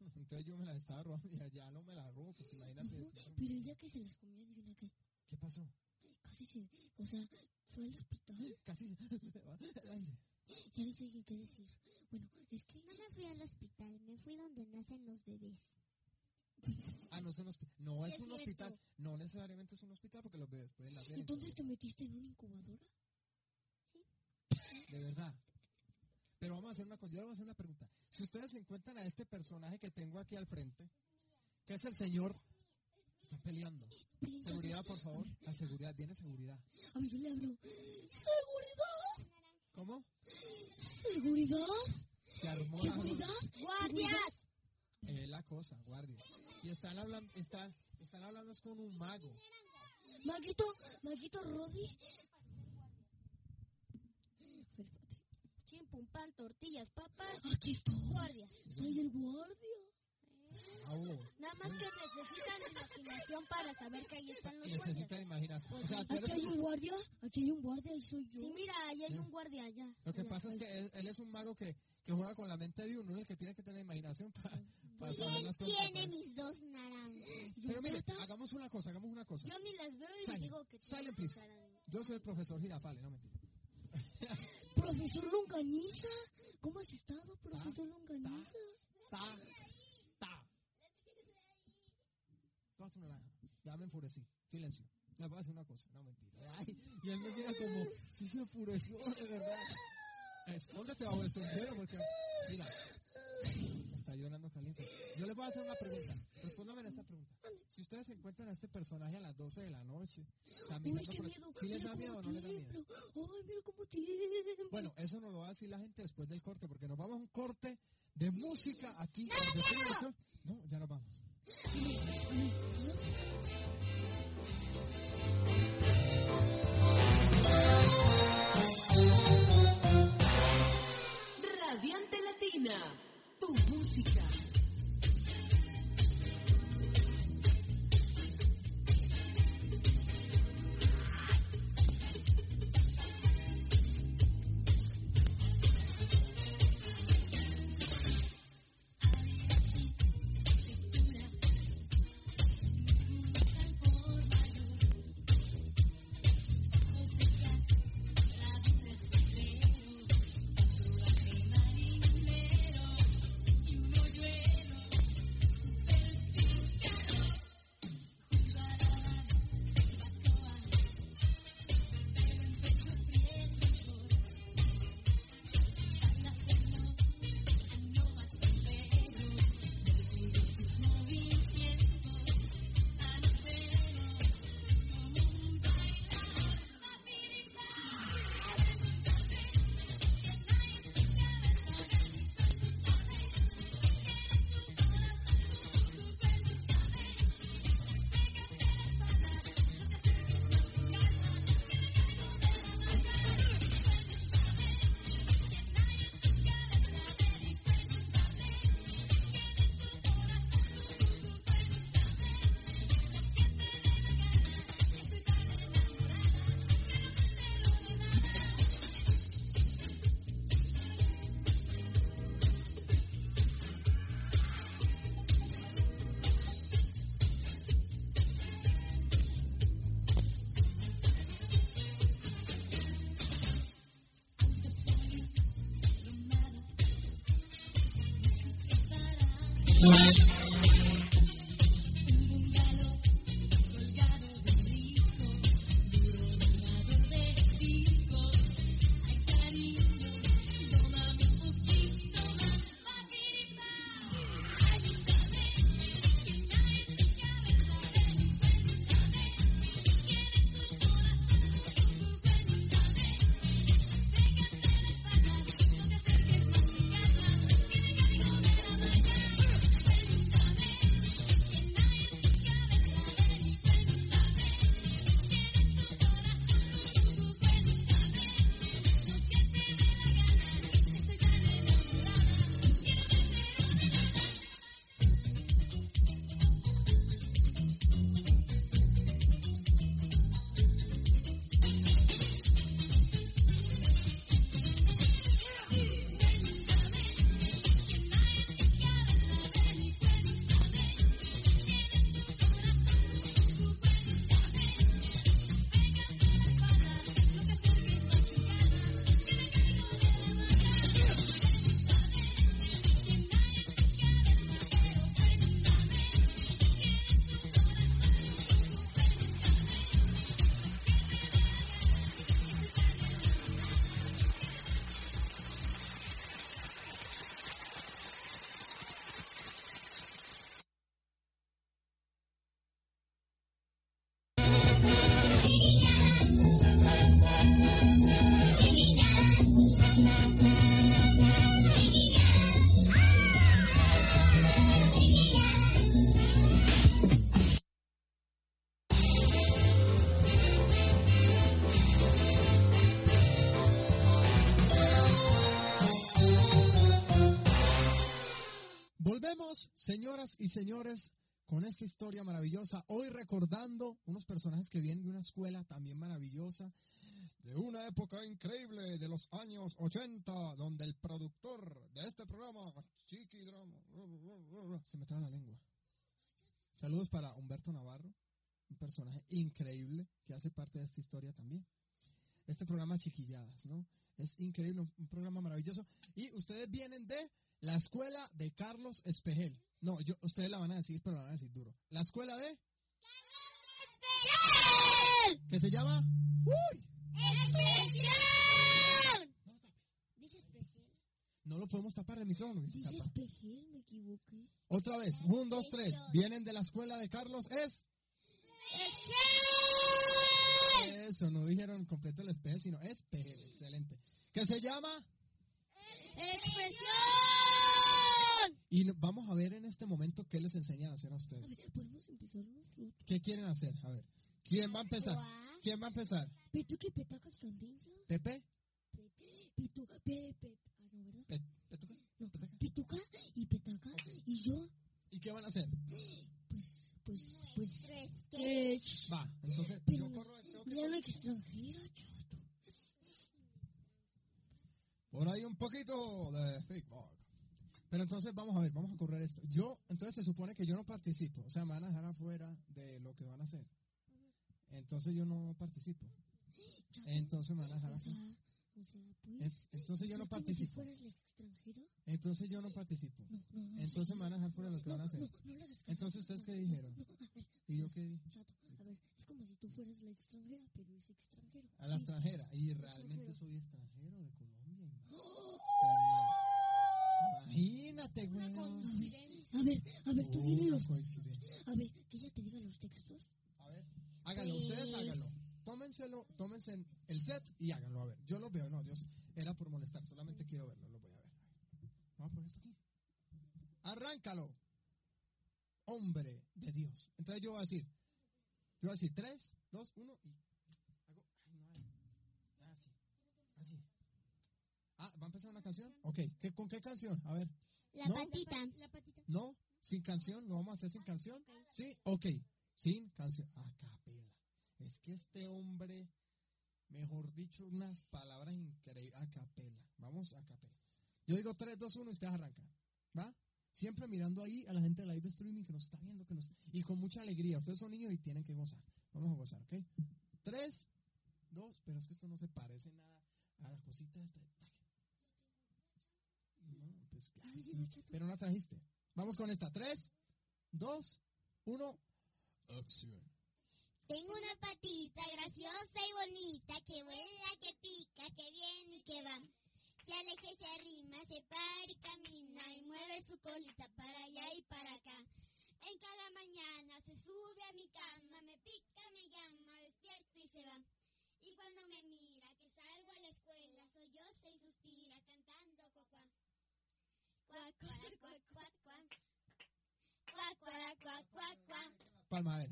Speaker 2: Entonces yo me la estaba robando y allá no me la robo, pues imagínate.
Speaker 4: Ujú, Pero el día que se las comió, adivina qué.
Speaker 2: ¿Qué pasó?
Speaker 4: Casi se. O sea, fue al hospital.
Speaker 2: Casi se.
Speaker 4: Ya no sé qué decir. Bueno, es que.
Speaker 3: No me fui al hospital, me fui donde nacen los bebés.
Speaker 2: Ah, no es un hospital. No es,
Speaker 3: Es
Speaker 2: un
Speaker 3: cierto.
Speaker 2: hospital. No necesariamente es un hospital porque los bebés pueden nacer. en
Speaker 4: Entonces te metiste en una incubadora.
Speaker 2: cualquier- De verdad. Pero vamos a hacer una cosa. Yo voy a hacer una pregunta. Si ustedes se encuentran a este personaje que tengo aquí al frente, que es el señor. Está peleando. Seguridad, por favor. La seguridad. Viene seguridad.
Speaker 4: A ver, yo le hablo. ¡Seguridad!
Speaker 2: ¿Cómo?
Speaker 4: ¿Seguridad? ¿Seguridad?
Speaker 3: ¡Guardias!
Speaker 2: Es la cosa, guardia. Y están hablando, están, están hablando es con un mago.
Speaker 4: Maguito, Maguito Rodi.
Speaker 1: Chim, pum, pan, tortillas, papas.
Speaker 4: Aquí estoy.
Speaker 1: Guardia.
Speaker 4: Soy el guardia.
Speaker 3: Nada más que necesitan imaginación para saber que ahí están los
Speaker 2: necesitan
Speaker 3: guardias.
Speaker 2: imaginación. O sea, tú
Speaker 4: Aquí
Speaker 2: eres-
Speaker 4: hay un guardia, aquí hay un guardia y soy yo.
Speaker 3: Sí, mira, ahí hay un guardia allá.
Speaker 2: Lo que
Speaker 3: Allá.
Speaker 2: pasa es que él, él es un mago que, que juega con la mente de uno, es el que tiene que tener imaginación para, para saber las cosas.
Speaker 8: Tiene mis dos naranjas.
Speaker 2: Pero mire, hagamos una cosa, hagamos una cosa.
Speaker 3: Yo ni las veo y
Speaker 2: Silent.
Speaker 3: digo que
Speaker 2: Silent, please.
Speaker 3: cara de-
Speaker 2: Yo soy el profesor Girafale, no mentira.
Speaker 4: Profesor Longaniza, ¿cómo has estado, profesor Longaniza
Speaker 2: ta. Ya me enfurecí. Silencio. Le voy a decir una cosa. No, mentira. Ay, y él me mira como si se enfureció, de verdad. Escóndete bajo el sombrero porque, mira, está llorando caliente. Yo les voy a hacer una pregunta. Respóndame a esta pregunta. Si ustedes encuentran a este personaje a las 12 de la noche,
Speaker 4: Uy,
Speaker 2: caminando
Speaker 4: qué miedo.
Speaker 2: ¿sí les da miedo o no les da miedo?
Speaker 4: Ay, mira cómo tiembla.
Speaker 2: Bueno, eso nos lo va a decir la gente después del corte, porque nos vamos a un corte de música aquí. en Show. No, ya nos vamos.
Speaker 9: Radiante Latina, tu música.
Speaker 2: Yes. Señoras y señores, con esta historia maravillosa. Hoy recordando unos personajes que vienen de una escuela también maravillosa, de una época increíble de los años 80, donde el productor de este programa, Chiqui Drama, se me traba la lengua. Saludos para Humberto Navarro, un personaje increíble que hace parte de esta historia también. Este programa Chiquilladas, ¿no? Es increíble, un, un programa maravilloso. Y ustedes vienen de la escuela de Carlos Espejel. No, yo, ustedes la van a decir, pero la van a decir duro. La escuela de... Que se llama... ¡Uy!
Speaker 3: Dije espejel.
Speaker 2: No lo podemos tapar el micrófono.
Speaker 4: Dije espejel, me equivoqué.
Speaker 2: Otra vez, un, dos, tres. Vienen de la escuela de Carlos, es... Eso, no dijeron completo el espejel, sino espejel, excelente. Que se llama...
Speaker 3: ¡Expresión!
Speaker 2: Y vamos a ver en este momento qué les enseñan a hacer a
Speaker 4: A
Speaker 2: ustedes.
Speaker 4: ver, podemos empezar nosotros.
Speaker 2: ¿Qué quieren hacer? A ver. ¿Quién va a empezar? ¿Quién va a empezar?
Speaker 4: ¿Pero qué petacas cantinflas?
Speaker 2: ¿Pepe?
Speaker 4: Pitu, Pepe. Ah, no, ¿verdad?
Speaker 2: Pe- ¿Petuca?
Speaker 4: No,
Speaker 2: ¿Peteca?
Speaker 4: Pituca y Petaca.
Speaker 2: Ok.
Speaker 4: Y yo,
Speaker 2: ¿Y qué van a hacer?
Speaker 4: pues, pues, pues. Eh,
Speaker 2: Va, entonces
Speaker 4: Pero
Speaker 2: yo corro, tengo que correr.
Speaker 4: extranjera, chato.
Speaker 2: Por ahí un poquito de feedback. Pero entonces vamos a ver, vamos a correr esto. Yo, entonces se supone que yo no participo, o sea, me van a dejar afuera de lo que van a hacer. Entonces yo no participo. Entonces me van a dejar afuera.
Speaker 4: o sea, pues.
Speaker 2: Es- Entonces yo no participo.
Speaker 4: Si.
Speaker 2: Entonces yo no participo.
Speaker 4: No, no, no.
Speaker 2: Entonces me van a dejar fuera de lo que van a hacer. Entonces ustedes qué dijeron.
Speaker 4: No, a ver,
Speaker 2: ¿Y yo qué dije?
Speaker 4: chato. A ver, es como si tú fueras la extranjera, pero es extranjero.
Speaker 2: A la extranjera. Y realmente soy extranjero de Colombia. Imagínate, güey.
Speaker 4: A ver, a ver, tú
Speaker 2: Oh,
Speaker 4: dile
Speaker 2: una
Speaker 4: los.
Speaker 2: coincidencia.
Speaker 4: A ver, que ella te diga los textos.
Speaker 2: A ver, háganlo, ustedes
Speaker 4: Pues-
Speaker 2: háganlo. Tómenselo, tómense el set y háganlo. A ver, yo lo veo, no, Dios, era por molestar, solamente quiero verlo, lo voy a ver. Vamos a poner esto aquí. Arráncalo. Hombre de Dios. Entonces yo voy a decir, yo voy a decir 3, 2, 1 y hago, ay, no hay. Así, así. Ah, ¿va a empezar una canción? Ok, ¿Qué, ¿con qué canción? A ver.
Speaker 3: La
Speaker 2: ¿No?
Speaker 3: patita.
Speaker 2: ¿No? ¿Sin canción? ¿Lo vamos a hacer sin canción? Sí, ok. Sin canción. A capela. Es que este hombre, mejor dicho, unas palabras increíbles. A capela. Vamos a capela. Yo digo 3, 2, 1 y ustedes arrancan. ¿Va? Siempre mirando ahí a la gente de live streaming que nos está viendo. que nos Y con mucha alegría. Ustedes son niños y tienen que gozar. Vamos a gozar, ¿ok? 3, 2, pero es que esto no se parece nada a la cosita pero no trajiste. Vamos con esta. 3, 2, 1.
Speaker 10: Acción.
Speaker 3: Tengo una patita graciosa y bonita que vuela, que pica, que viene y que va. Se aleja se arrima, se para y camina y mueve su colita para allá y para acá. En cada mañana se sube a mi cama, me pica, me llama, despierto y se va. Y cuando me mira
Speaker 2: mind.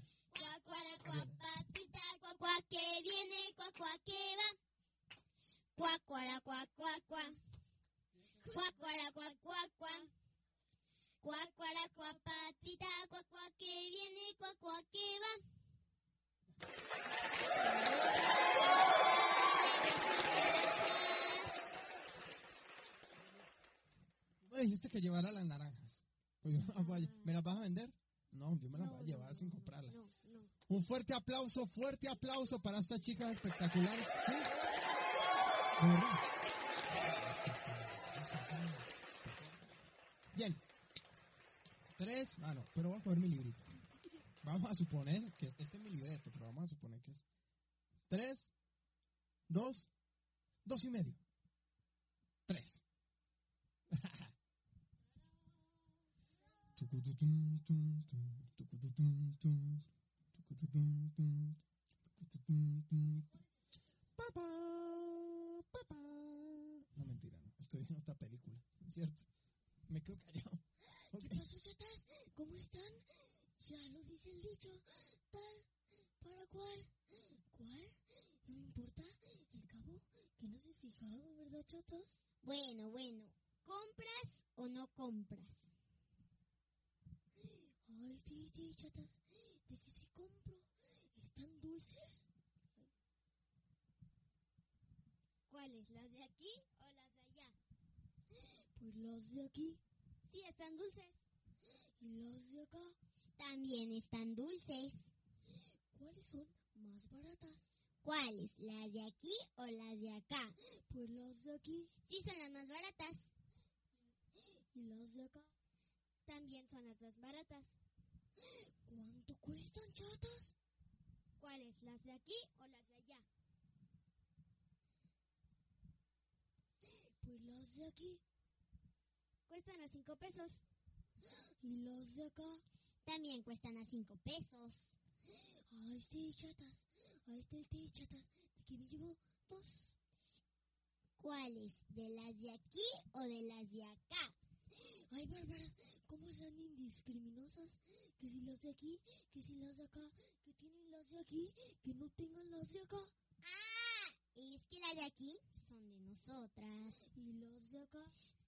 Speaker 2: Aplauso, fuerte aplauso para estas chicas espectaculares. ¿Sí? Bien. Tres. Ah, no, pero voy a coger mi librito. Vamos a suponer que este es mi libreto, pero vamos a suponer que es. Tres. Dos. Dos y medio. Papá, papá. No, mentira, no. Estoy en otra película, ¿cierto? Me quedo callado.
Speaker 4: ¿Qué pasó, chatas? ¿Cómo están? Ya lo dice el dicho. Tal, para cuál. ¿Cuál? No me importa. El cabo, que no se ha fijado, ¿verdad, chatas?
Speaker 3: Bueno, bueno. ¿Compras o no compras?
Speaker 4: Ay, sí, sí, chatas. ¿De qué sí compro? ¿Están dulces?
Speaker 3: ¿Cuáles? ¿Las de aquí o las de allá?
Speaker 4: Las de aquí
Speaker 3: Sí, están dulces.
Speaker 4: y las de acá.
Speaker 3: También están dulces.
Speaker 4: ¿Cuáles son más baratas?
Speaker 3: ¿Cuáles? ¿Las de aquí o las de acá?
Speaker 4: Pues las de aquí
Speaker 3: Sí, son las más baratas.
Speaker 4: y las de acá.
Speaker 3: También son las más baratas.
Speaker 4: ¿Cuánto cuestan, chatas?
Speaker 3: ¿Cuáles? ¿Las de aquí o las de allá?
Speaker 4: Pues las de aquí
Speaker 3: Cuestan a cinco pesos.
Speaker 4: y las de acá.
Speaker 3: También cuestan a cinco pesos.
Speaker 4: Ay, sí, chatas. Ay, sí, chatas. ¿De qué me llevo dos?
Speaker 3: ¿Cuáles? ¿De las de aquí o de las de acá?
Speaker 4: Ay, bárbaras, ¿cómo son indiscriminosas? Que si las de aquí, que si las de acá, que tienen las de aquí, que no tengan las de acá.
Speaker 3: ¡Ah! Es que las de aquí son de nosotras.
Speaker 4: Y las de acá,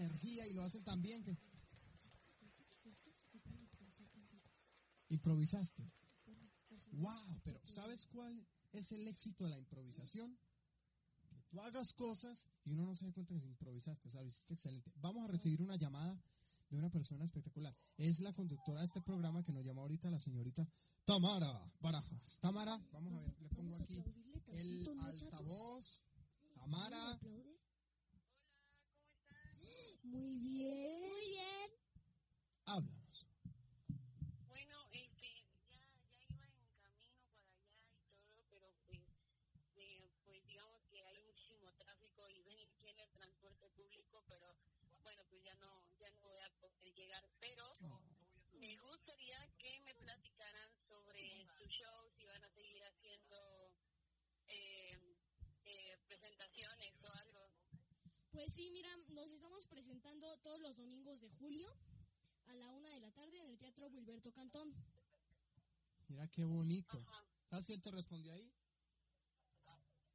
Speaker 2: energía y lo hacen tan bien que improvisaste. Wow, pero ¿sabes cuál es el éxito de la improvisación? Que tú hagas cosas y uno no se da cuenta que improvisaste, o sea, lo hiciste excelente. Vamos a recibir una llamada de una persona espectacular. Es la conductora de este programa que nos llamó ahorita la señorita Tamara Barajas. Tamara, vamos a ver, le pongo aquí el altavoz.
Speaker 4: ¿Me
Speaker 2: Tamara?
Speaker 4: Muy bien.
Speaker 3: Muy bien.
Speaker 2: háblanos.
Speaker 11: Bueno, este, ya, ya iba en camino para allá y todo, pero pues, eh, pues digamos que hay muchísimo tráfico y ven en el transporte público, pero bueno, pues ya no, ya no voy a poder llegar. Pero me gustaría que me platicaran sobre su show, si van a seguir haciendo eh, eh, presentaciones o algo.
Speaker 6: Pues sí, mira, nos estamos presentando todos los domingos de julio a la una de la tarde en el Teatro Wilberto Cantón.
Speaker 2: Mira qué bonito.
Speaker 11: Ajá.
Speaker 2: ¿Sabes quién te respondió ahí?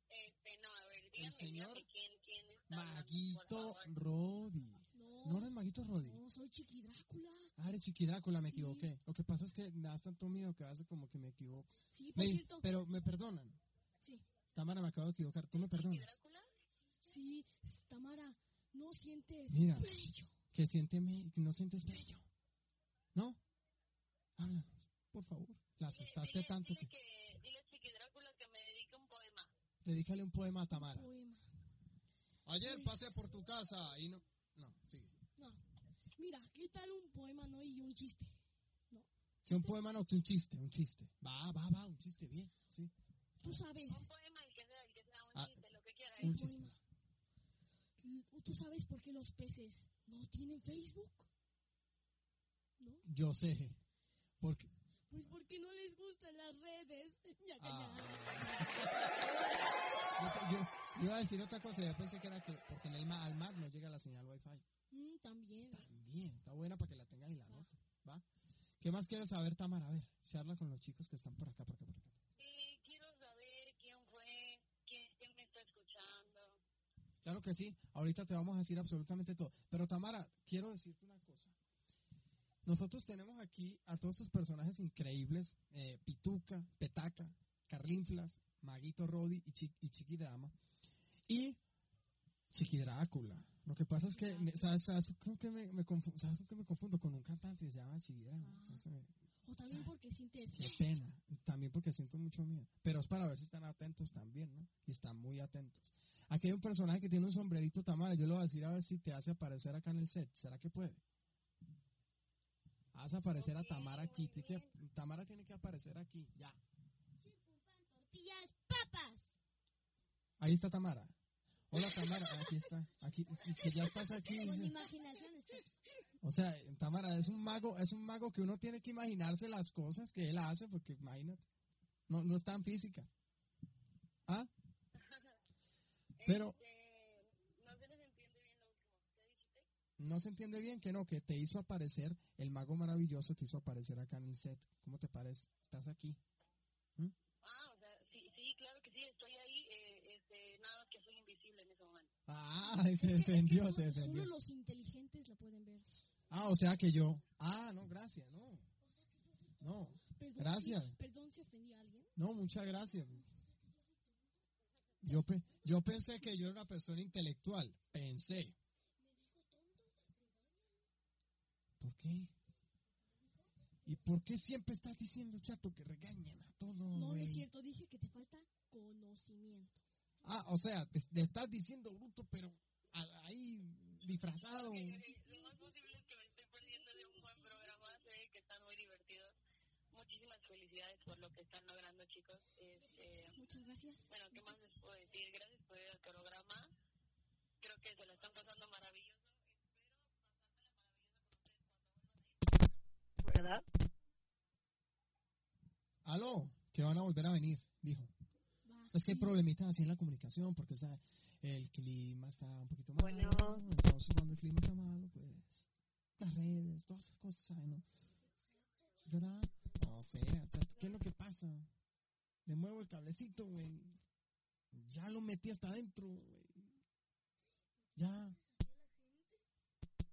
Speaker 11: Este, no, a ver, díganme,
Speaker 2: señor
Speaker 11: quién, quién está hablando,
Speaker 2: Maguito
Speaker 11: favor.
Speaker 2: Rodi.
Speaker 6: No,
Speaker 2: ¿No eres Maguito Rodi?
Speaker 6: no, soy Chiqui Drácula.
Speaker 2: Ah, eres Chiqui Drácula, me
Speaker 6: Sí.
Speaker 2: equivoqué. Lo que pasa es que me das tanto miedo que hace como que me equivoco.
Speaker 6: Sí, por
Speaker 2: Me-
Speaker 6: cierto.
Speaker 2: pero me perdonan.
Speaker 6: Sí.
Speaker 2: Tamara, me acabo de equivocar. ¿Tú me
Speaker 11: ¿Y
Speaker 2: perdonas?
Speaker 11: Drácula?
Speaker 6: Sí, no sientes
Speaker 2: Mira.
Speaker 6: bello.
Speaker 2: Que, siénteme, que no sientes bello. ¿No? Háblanos, por favor. La asustaste
Speaker 11: dile-
Speaker 2: tanto
Speaker 11: dile
Speaker 2: que...
Speaker 11: que, dile Chiqui Drácula que me dedique un poema.
Speaker 2: Dedícale un poema a Tamara.
Speaker 6: Poema.
Speaker 2: Ayer
Speaker 6: Pues-
Speaker 2: pasé por tu casa y no... No, sigue.
Speaker 6: No. Mira, ¿qué tal un poema, no? Y un chiste.
Speaker 2: Que un poema no, que un chiste, un chiste. Va, va, va, un chiste, bien, sí.
Speaker 6: Tú sabes,
Speaker 11: Un poema, el que sea, el que sea, un
Speaker 2: Ah,
Speaker 11: chiste, lo que quiera.
Speaker 2: Un
Speaker 6: un
Speaker 2: chiste.
Speaker 6: ¿Tú sabes por qué los peces no tienen Facebook? ¿No?
Speaker 2: Yo sé. Porque...
Speaker 6: Pues porque no les gustan las redes. Ya,
Speaker 2: Ah.
Speaker 6: ya.
Speaker 2: Yo, yo- yo iba a decir otra cosa, yo pensé que era que porque en el ma- al mar no llega la señal wifi.
Speaker 6: Mm, también.
Speaker 2: También, está buena para que la tengan y la nota, ¿va? ¿Qué más quieres saber, Tamara? A ver, charla con los chicos que están por acá, por acá, por acá. Claro que sí, ahorita te vamos a decir absolutamente todo. Pero Tamara, quiero decirte una cosa. Nosotros tenemos aquí a todos estos personajes increíbles, eh, Pituca, Petaca, Carlinflas, Maguito Rodi y, Chi- y Chiqui Drama. Y Chiqui Drácula. Lo que pasa es que, me- ¿sabes, sabes con qué me, me confundo? ¿Sabes con qué me confundo? Con un cantante que se llama Chiqui Drama.
Speaker 6: Ah. O también porque sientes.
Speaker 2: Qué pena. También porque siento mucho miedo. Pero es para ver si están atentos también, ¿no? Y están muy atentos. Aquí hay un personaje que tiene un sombrerito Tamara. Yo le voy a decir a ver si te hace aparecer acá en el set. ¿Será que puede? Haz aparecer a Tamara aquí. Que- Tamara tiene que aparecer aquí. Ya.
Speaker 3: Tortillas, papas.
Speaker 2: Ahí está Tamara. Hola Tamara. Aquí está. Aquí. Y que ya estás aquí. Dice. O sea, Tamara. Tamara, es un mago, es un mago que uno tiene que imaginarse las cosas que él hace, porque imagínate, no, no es tan física. ¿Ah? Pero
Speaker 11: Este, no se entiende bien lo último. ¿Qué dijiste?
Speaker 2: no se entiende bien que no, que te hizo aparecer, el mago maravilloso te hizo aparecer acá en el set. ¿Cómo te parece? Estás aquí.
Speaker 11: Ah, o sea, sí, sí, claro que sí, estoy ahí. Eh, este, nada más que soy invisible en ese momento.
Speaker 2: Ah, te defendió, te
Speaker 6: Solo-
Speaker 2: defendió.
Speaker 6: Solo los inteligentes la pueden ver.
Speaker 2: Ah, o sea que yo. Ah, no, gracias, no. No,
Speaker 6: Perdón,
Speaker 2: Gracias.
Speaker 6: si- perdón si ofendí a alguien.
Speaker 2: no, muchas gracias. Yo, pe- yo pensé que yo era una persona intelectual. Pensé. ¿Por qué? ¿Y por qué siempre estás diciendo, chato, que regañan a todos?
Speaker 6: No, es cierto. Dije que te falta conocimiento.
Speaker 2: Ah, o sea, te, te estás diciendo bruto, pero a- ahí disfrazado.
Speaker 11: Lo más posible es que me estoy perdiendo de un buen programa. Sé que están muy divertidos. Muchísimas felicidades por lo que están logrando, chicos. Este,
Speaker 6: Muchas gracias.
Speaker 11: bueno, ¿qué más les puedo decir? Gracias por ir al programa. Creo que se la están pasando maravilloso. ¿Verdad?
Speaker 2: Aló, que van a volver a venir, dijo.
Speaker 6: Va,
Speaker 2: Es que hay
Speaker 6: sí.
Speaker 2: problemitas así en la comunicación, porque o sea, el clima está un poquito malo.
Speaker 11: Bueno.
Speaker 2: Entonces, cuando el clima está malo, pues las redes, todas esas cosas, ¿sabes? ¿no? ¿Verdad? O sea, ¿qué es lo que pasa? Le muevo el cablecito, güey. Ya lo metí hasta adentro, güey. Ya.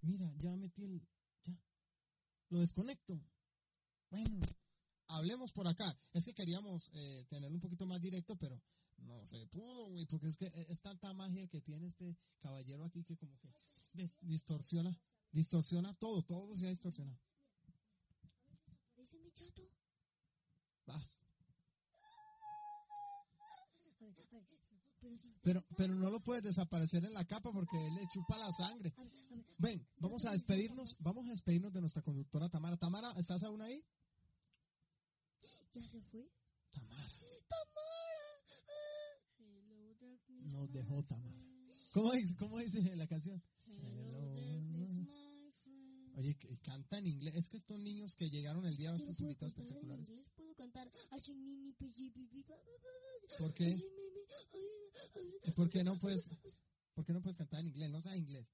Speaker 2: Mira, ya metí el. Ya. Lo desconecto. Bueno, hablemos por acá. Es que queríamos eh, tenerlo un poquito más directo, pero no se pudo, güey, porque es que eh, es tanta magia que tiene este caballero aquí que como que dis- distorsiona, distorsiona todo, todo se ha distorsionado.
Speaker 4: Parece mi chato.
Speaker 2: Vas.
Speaker 4: Pero.
Speaker 2: Pero, no lo puedes desaparecer en la capa porque él le chupa la sangre. Ven, vamos a despedirnos, vamos a despedirnos de nuestra conductora Tamara. Tamara, ¿estás aún ahí?
Speaker 4: ¿Ya se fue?
Speaker 2: Tamara.
Speaker 6: Hello, darkness,
Speaker 2: Nos dejó Tamara. ¿Cómo dice, cómo dice la canción? Oye, que- canta en inglés. Es que estos niños que llegaron el día de estos invitados
Speaker 4: en
Speaker 2: espectaculares.
Speaker 4: inglés, puedo cantar
Speaker 2: ¿Por qué?
Speaker 4: así, mi, mi, ay, ay,
Speaker 2: ¿Y por qué no puedes, por qué no puedes cantar en inglés? No sabes inglés.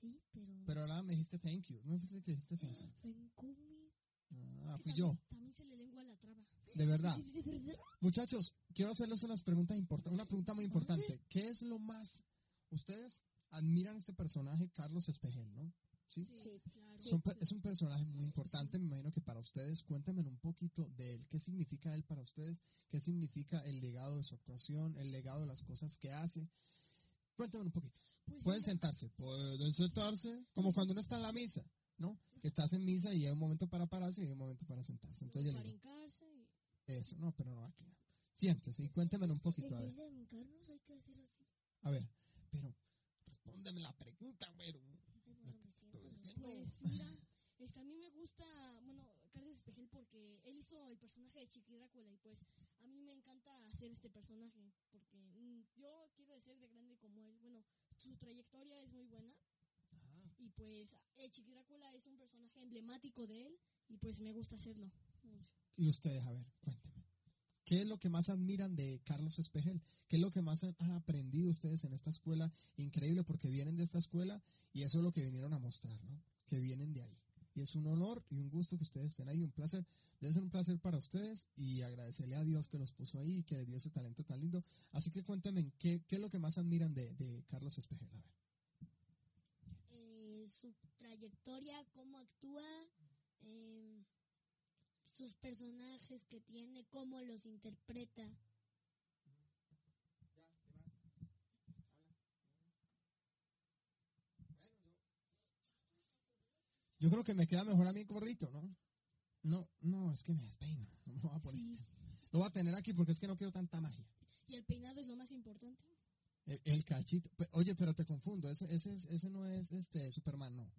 Speaker 4: Sí, pero...
Speaker 2: Pero ahora me dijiste thank you. ¿No me dijiste que dijiste thank you?
Speaker 4: Fencumi.
Speaker 2: Ah,
Speaker 6: Es que
Speaker 2: fui
Speaker 6: también-
Speaker 2: yo.
Speaker 6: También se le lengua la traba.
Speaker 2: De verdad.
Speaker 4: De verdad.
Speaker 2: Muchachos, quiero hacerles unas preguntas importantes. Una pregunta muy importante. ¿Qué es lo más... Ustedes admiran este personaje, Carlos Espejel, ¿no? ¿Sí?
Speaker 6: Sí, claro.
Speaker 2: Son es un personaje muy importante, me imagino que para ustedes. Cuéntenme un poquito de él. ¿Qué significa él para ustedes? ¿Qué significa el legado de su actuación? ¿El legado de las cosas que hace? Cuéntenme un poquito.
Speaker 6: Pues
Speaker 2: Pueden sentarse, pueden sentarse, como cuando uno está en la misa, ¿no? Que estás en misa y hay un momento para pararse y hay un momento para sentarse. Entonces
Speaker 6: para y-
Speaker 2: eso, no, pero no aquí. no. Siéntese y cuéntenme un poquito, a
Speaker 4: En
Speaker 2: ver.
Speaker 4: vez de hincarnos hay que hacer así.
Speaker 2: A ver, pero respóndeme la pregunta, güero.
Speaker 4: Ay, bueno, me siento.
Speaker 6: Pues mira, este, a mí me gusta, bueno, Carlos Espejel porque él hizo el personaje de Chiqui Drácula y pues a mí me encanta hacer este personaje porque mm, yo quiero ser de grande como él. Bueno, su trayectoria es muy buena y pues el Chiqui Drácula es un personaje emblemático de él y pues me gusta hacerlo. mucho.
Speaker 2: Y ustedes, a ver, cuéntenme. ¿Qué es lo que más admiran de Carlos Espejel? ¿Qué es lo que más han aprendido ustedes en esta escuela? Increíble porque vienen de esta escuela y eso es lo que vinieron a mostrar, ¿no? Que vienen de ahí. Y es un honor y un gusto que ustedes estén ahí, un placer. Debe ser un placer para ustedes y agradecerle a Dios que los puso ahí y que les dio ese talento tan lindo. Así que cuéntenme, ¿qué, qué es lo que más admiran de, de Carlos Espejel? A ver.
Speaker 4: Eh, su trayectoria, cómo actúa, eh, sus personajes que tiene, cómo los interpreta.
Speaker 2: Yo creo que me queda mejor a mí gorrito, ¿no? No, no, es que me despeino. No me lo voy a poner.
Speaker 6: Sí.
Speaker 2: Lo voy a tener aquí porque es que no quiero tanta magia.
Speaker 6: Y el peinado es lo más importante.
Speaker 2: El, el cachito. Oye, pero te confundo. Ese, ese, es- ese no es este Superman, no.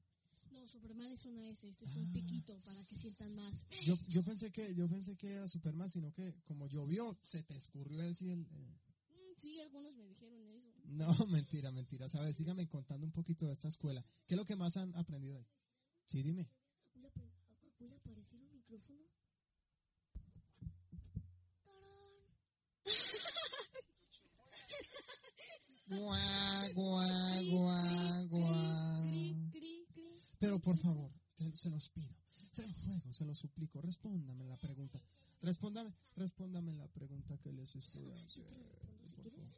Speaker 6: Superman es una S, este es
Speaker 2: Ah.
Speaker 6: un piquito para que sientan más.
Speaker 2: Yo, yo pensé que yo pensé que era Superman, sino que como llovió, se te escurrió el cielo. eh.
Speaker 6: Mm, Sí, algunos me dijeron eso.
Speaker 2: No, mentira, mentira. Sabes, síganme contando un poquito de esta escuela. ¿Qué es lo que más han aprendido ahí? Sí, dime.
Speaker 4: micrófono.
Speaker 2: Guau, guau, guau, guau. Pero por favor, se los pido, se los ruego, se los suplico, respóndame la pregunta. Respóndame, respóndame la pregunta que les estoy haciendo.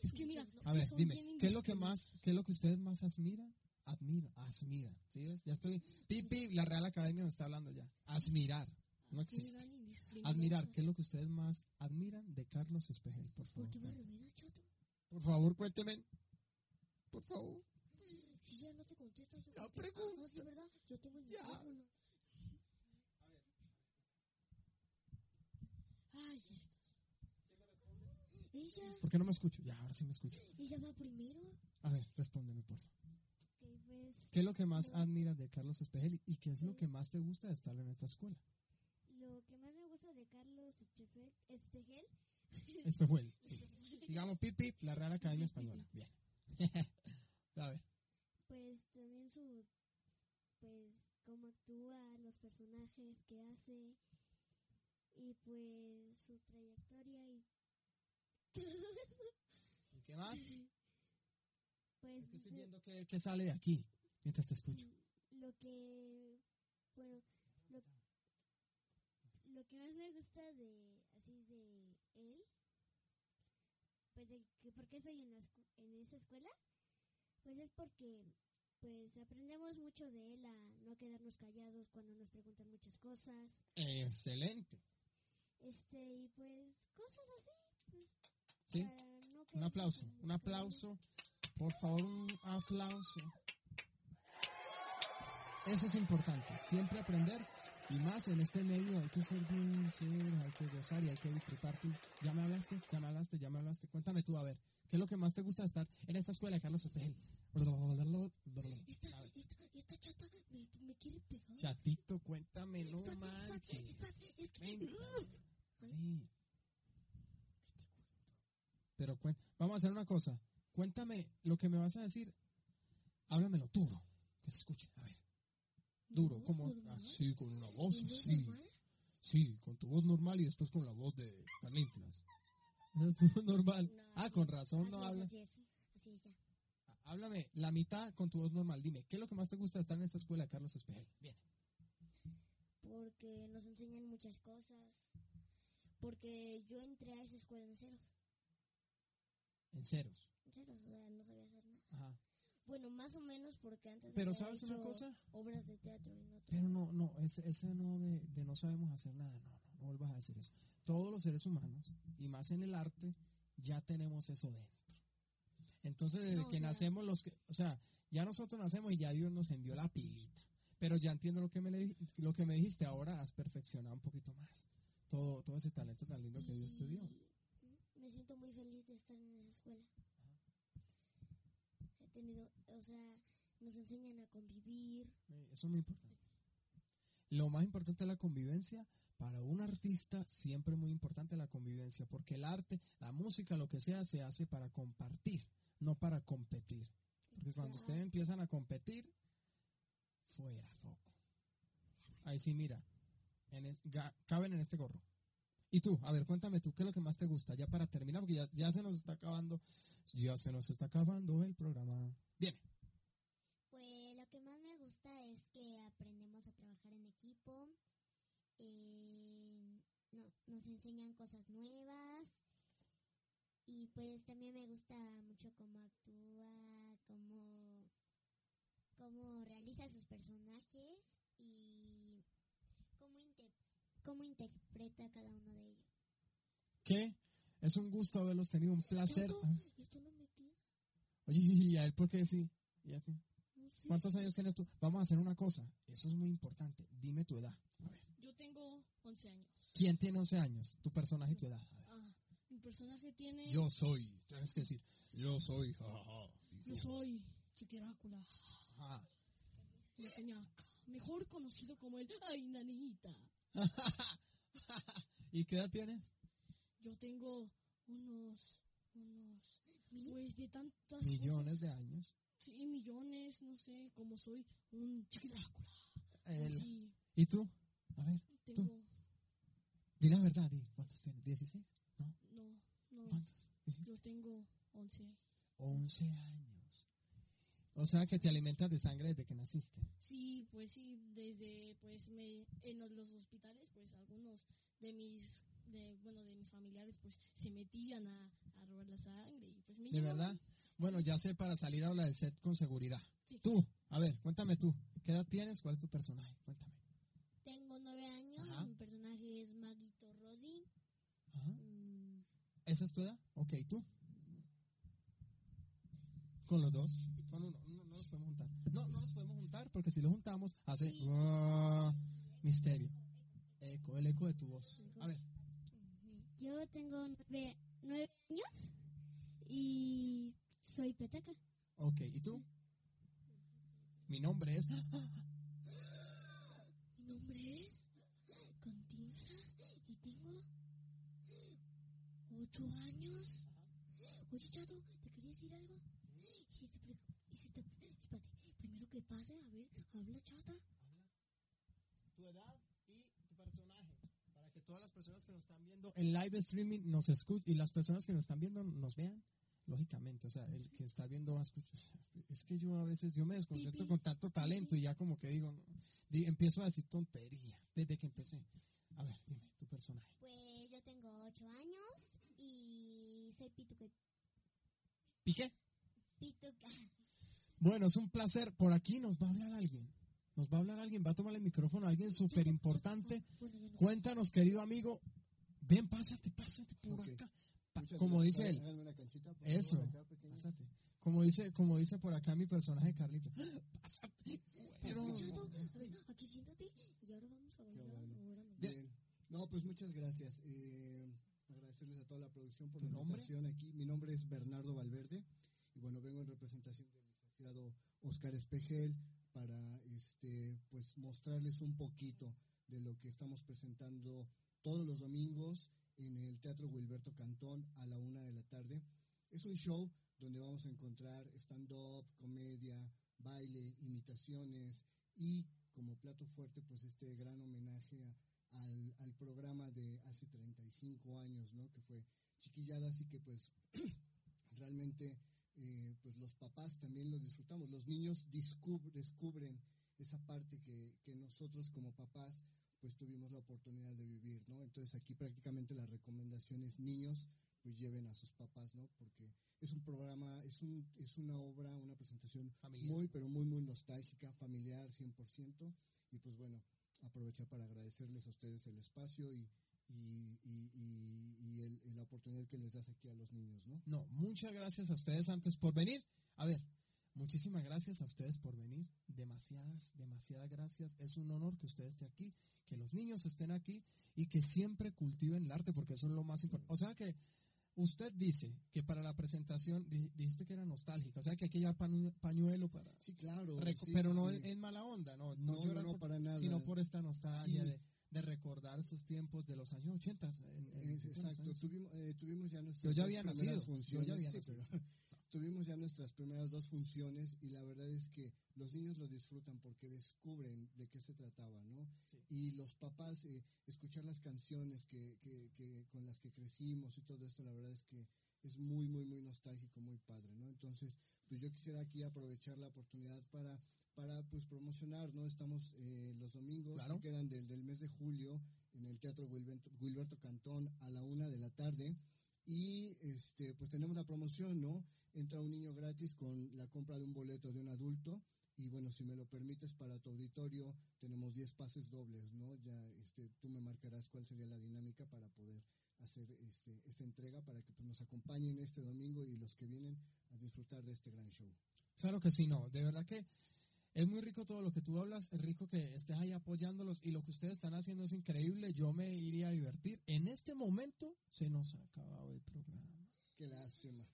Speaker 6: Es que mira,
Speaker 2: A ver, dime, ¿qué es lo que más, qué es lo que ustedes más admiran? Admira, admira, ¿sí ves? Ya estoy, pipi, la Real Academia me está hablando ya. Admirar, no existe. Admirar, ¿qué es lo que ustedes más admiran de Carlos Espejel, por
Speaker 4: ¿Por
Speaker 2: favor? Por favor, cuénteme. Por favor.
Speaker 4: Si ya no yo
Speaker 2: Ya
Speaker 4: te-
Speaker 2: pregunta.
Speaker 4: Ah, sí, ¿verdad? Yo tengo el
Speaker 2: Ya.
Speaker 4: micrófono.
Speaker 6: Ay, esto.
Speaker 4: Ella,
Speaker 2: ¿Por qué no me escucho? Ya, ahora sí me escucho.
Speaker 4: ella va primero.
Speaker 2: A ver, respóndeme, por favor.
Speaker 3: Pues
Speaker 2: ¿Qué es lo que más admiras de Carlos Espejel y qué es lo que más te gusta de estar en esta escuela?
Speaker 3: lo que más me gusta de Carlos Espejel, Espejel
Speaker 2: Espejuel, sí. Digamos, pip, pip, la Real Academia Española. Bien. A ver,
Speaker 3: pues también su, pues cómo actúa, los personajes que hace y pues su trayectoria y
Speaker 2: ¿y qué más?
Speaker 3: pues
Speaker 2: Es que estoy viendo que, que sale de aquí mientras te escucho.
Speaker 3: lo que bueno lo, lo que más me gusta de así de él pues de que por qué estoy en la en esa escuela pues es porque pues aprendemos mucho de él a no quedarnos callados cuando nos preguntan muchas cosas
Speaker 2: Excelente.
Speaker 3: este y pues cosas así pues
Speaker 2: Sí,
Speaker 3: no
Speaker 2: un aplauso, un aplauso. Por favor, un aplauso. Eso es importante, siempre aprender y más en este medio hay que ser bien chévere, hay que gozar y hay que disfrutar tú. ¿Ya me hablaste? ¿Ya me hablaste? ¿Ya me hablaste? Cuéntame tú, a ver, ¿qué es lo que más te gusta estar en esta escuela de Carlos Espejel?
Speaker 4: Esta, esta, esta chata me, me quiere pegar.
Speaker 2: Chatito, cuéntame, no
Speaker 4: Espérate,
Speaker 2: manches.
Speaker 4: espérate, es que...
Speaker 2: Ven. Ven. Pero cuen- vamos a hacer una cosa. Cuéntame lo que me vas a decir. Háblamelo duro, que se escuche. A ver. Duro,
Speaker 4: ¿Voz
Speaker 2: como así, con una voz
Speaker 4: ¿Mi voz
Speaker 2: así. Sí, con tu voz normal y después con la voz de Cantinflas. Esa es tu voz normal.
Speaker 3: No,
Speaker 2: ah, con razón no hablas.
Speaker 3: así es así es ya
Speaker 2: Ah, Háblame la mitad con tu voz normal. Dime, ¿qué es lo que más te gusta de estar en esta escuela Carlos Espejel? Bien.
Speaker 4: Porque nos enseñan muchas cosas. Porque yo entré a esa escuela en ceros.
Speaker 2: En ceros.
Speaker 4: En ceros, o sea, no sabía hacer nada.
Speaker 2: Ajá.
Speaker 4: Bueno, más o menos porque antes
Speaker 2: Pero ¿sabes una cosa?
Speaker 4: obras de teatro en otro.
Speaker 2: Pero no, no, ese, ese no de, de no sabemos hacer nada, no, no, vuelvas a decir eso. Todos los seres humanos, y más en el arte, ya tenemos eso dentro. Entonces, desde
Speaker 4: No, o
Speaker 2: que
Speaker 4: sea-
Speaker 2: nacemos, los que, o sea, ya nosotros nacemos y ya Dios nos envió la pilita. Pero ya entiendo lo que me, lo que me dijiste, ahora has perfeccionado un poquito más. Todo, todo ese talento tan lindo que Dios te dio.
Speaker 4: Me siento muy feliz de estar en esa escuela. He tenido, o sea, nos enseñan a convivir.
Speaker 2: Eso es muy importante. Lo más importante es la convivencia. Para un artista siempre es muy importante la convivencia, porque el arte, la música, lo que sea, se hace para compartir, no para competir. Porque cuando ustedes empiezan a competir, fuera foco. Ahí sí, mira, en es- ga- caben en este gorro. Y tú, a ver, cuéntame tú, ¿qué es lo que más te gusta? Ya para terminar, porque ya, ya se nos está acabando, ya se nos está acabando el programa. Viene.
Speaker 3: Pues lo que más me gusta es que aprendemos a trabajar en equipo, eh, no- nos enseñan cosas nuevas y pues también me gusta mucho cómo actúa, cómo, cómo realiza sus personajes y cómo, cómo interpreta cada uno de ellos.
Speaker 2: ¿Qué? Es un gusto haberlos tenido, un placer.
Speaker 4: Chato, esto no me queda.
Speaker 2: Oye, ¿y a él por qué sí? ¿Y a ti?
Speaker 4: No sé.
Speaker 2: ¿Cuántos años tienes tú? Vamos a hacer una cosa, eso es muy importante. Dime tu edad. A ver.
Speaker 6: Yo tengo 11 años.
Speaker 2: ¿Quién tiene 11 años? Tu personaje y tu edad.
Speaker 6: Ah, mi personaje tiene...
Speaker 10: Yo soy, tienes que decir, yo soy.
Speaker 6: Yo soy Chiquirácula,
Speaker 2: Ajá.
Speaker 6: peñaca, mejor conocido como el Ay Nanita.
Speaker 2: ¿Y qué edad tienes?
Speaker 6: Yo tengo unos, unos, pues de tantas
Speaker 2: Millones
Speaker 6: cosas.
Speaker 2: de años.
Speaker 6: Sí, millones, no sé, como soy un Chiquirácula.
Speaker 2: El- ¿Y tú? A ver,
Speaker 6: tengo
Speaker 2: Di la verdad. ¿Cuántos tienes? ¿16? ¿No?
Speaker 6: No, no.
Speaker 2: ¿Cuántos?
Speaker 6: Yo tengo 11.
Speaker 2: 11 años. O sea que te alimentas de sangre desde que naciste.
Speaker 6: Sí, pues sí, desde pues me en los, los hospitales pues algunos de mis de bueno, de mis familiares pues se metían a, a robar la sangre y pues me
Speaker 2: ¿De
Speaker 6: llevaban.
Speaker 2: verdad? Bueno, ya sé para salir a hablar del set con seguridad.
Speaker 6: Sí.
Speaker 2: Tú, a ver, cuéntame tú. ¿Qué edad tienes? ¿Cuál es tu personaje? Cuéntame.
Speaker 4: Tengo nueve años,
Speaker 2: Ajá.
Speaker 4: mi personaje es Maguito Rodi.
Speaker 2: Ajá.
Speaker 4: Mm,
Speaker 2: ¿Esa es tu edad? Ok, ¿tú? ¿Con los dos? Con uno. No, no los podemos juntar. No, no los podemos juntar porque si los juntamos hace misterio. Eco, el eco de tu voz. A ver,
Speaker 3: Yo tengo nueve, nueve años y soy petaca.
Speaker 2: ok, ¿y tú? Mi nombre es...
Speaker 4: Mi nombre es Cantinflas y tengo ocho años. Oye, Chato, ¿te quería decir algo? Y si te, pre- y si te- espérate, primero que pase, a ver, habla Chata.
Speaker 2: tu edad y tu personaje. Para que todas las personas que nos están viendo en live streaming nos escuchen y las personas que nos están viendo nos vean. Lógicamente, o sea, el que está viendo va a escuchar. Es que yo a veces yo me desconcentro con tanto talento y ya como que digo, no, di- empiezo a decir tontería desde que empecé. A ver, dime, tu personaje.
Speaker 3: Pues yo tengo ocho años soy pituca.
Speaker 2: ¿Piqué?
Speaker 3: Pituca.
Speaker 2: Bueno, es un placer. Por aquí nos va a hablar alguien. Nos va a hablar alguien, va a tomar el micrófono, alguien súper importante. Cuéntanos, querido amigo. Ven, pásate, pásate por acá. Pa-
Speaker 12: Muchas
Speaker 2: como
Speaker 12: gracias.
Speaker 2: dice él.
Speaker 12: Una canchita,
Speaker 2: Eso.
Speaker 12: acá.
Speaker 2: Pásate. Como dice, como dice por acá mi personaje Carlito. Pásate. Pero,
Speaker 4: aquí siéntate y ahora vamos a bailar.
Speaker 12: bueno. No, pues muchas gracias. Eh, agradecerles a toda la producción por
Speaker 2: ¿Tu
Speaker 12: la
Speaker 2: nombre?
Speaker 12: invitación aquí. Mi nombre es Bernardo Valverde y bueno, vengo en representación del licenciado Oscar Espejel para este pues mostrarles un poquito de lo que estamos presentando todos los domingos en el Teatro Wilberto Cantón a la una de la tarde. Es un show donde vamos a encontrar stand-up, comedia, baile, imitaciones y como plato fuerte pues este gran homenaje a- al, al programa de hace 35 años, ¿no? Que fue Chiquilladas y que pues realmente eh, pues los papás también lo disfrutamos. Los niños descubren esa parte que, que nosotros como papás pues tuvimos la oportunidad de vivir, ¿no? Entonces aquí prácticamente la recomendación es niños pues lleven a sus papás, ¿no? Porque es un programa, es, un, es una obra, una presentación
Speaker 2: Familiar.
Speaker 12: muy, pero muy, muy nostálgica, familiar 100%. Y pues bueno, aprovechar para agradecerles a ustedes el espacio y, y, y, y- el- la oportunidad que les das aquí a los niños, ¿no?
Speaker 2: no, muchas gracias a ustedes antes por venir. A ver, muchísimas gracias a ustedes por venir. Demasiadas, demasiadas gracias. Es un honor que usted esté aquí, que los niños estén aquí y que siempre cultiven el arte, porque eso es lo más importante. O sea que usted dice que para la presentación, di- dijiste que era nostálgica, o sea que pañu- pañuelo para...
Speaker 12: Sí, claro. sí,
Speaker 2: pero
Speaker 12: sí,
Speaker 2: no
Speaker 12: sí.
Speaker 2: en, mala onda, no,
Speaker 12: No, no,
Speaker 2: llorar
Speaker 12: no,
Speaker 2: por-
Speaker 12: para nada.
Speaker 2: sino por esta nostalgia de, de recordar esos tiempos de los años 80. en- en-
Speaker 12: Es-
Speaker 2: en los
Speaker 12: exacto,
Speaker 2: años.
Speaker 12: tuvimos, eh, tuvimos ya nuestras
Speaker 2: Yo ya había nacido, yo ya había nacido.
Speaker 12: pero tuvimos ya nuestras primeras dos funciones y la verdad es que los niños lo disfrutan porque descubren de qué se trataba, ¿no?
Speaker 2: Sí.
Speaker 12: Y los papás, eh, escuchar las canciones que, que, que con las que crecimos y todo esto, la verdad es que es muy, muy, muy nostálgico, muy padre, ¿no? Entonces, pues yo quisiera aquí aprovechar la oportunidad para, para pues promocionar, ¿no? Estamos eh, los domingos
Speaker 2: Claro.
Speaker 12: que quedan del, del mes de julio en el Teatro Wilberto, Wilberto Cantón a la una de la tarde y este pues tenemos la promoción, ¿no? Entra un niño gratis con la compra de un boleto de un adulto y bueno, si me lo permites para tu auditorio tenemos 10 pases dobles, ¿no? Ya este tú me marcarás cuál sería la dinámica para poder hacer este, esta entrega para que pues, nos acompañen este domingo y los que vienen a disfrutar de este gran show.
Speaker 2: Claro que sí, no, de verdad que es muy rico todo lo que tú hablas, es rico que estés ahí apoyándolos y lo que ustedes están haciendo es increíble, yo me iría a divertir. En este momento se nos ha acabado el programa.
Speaker 12: Qué lástima.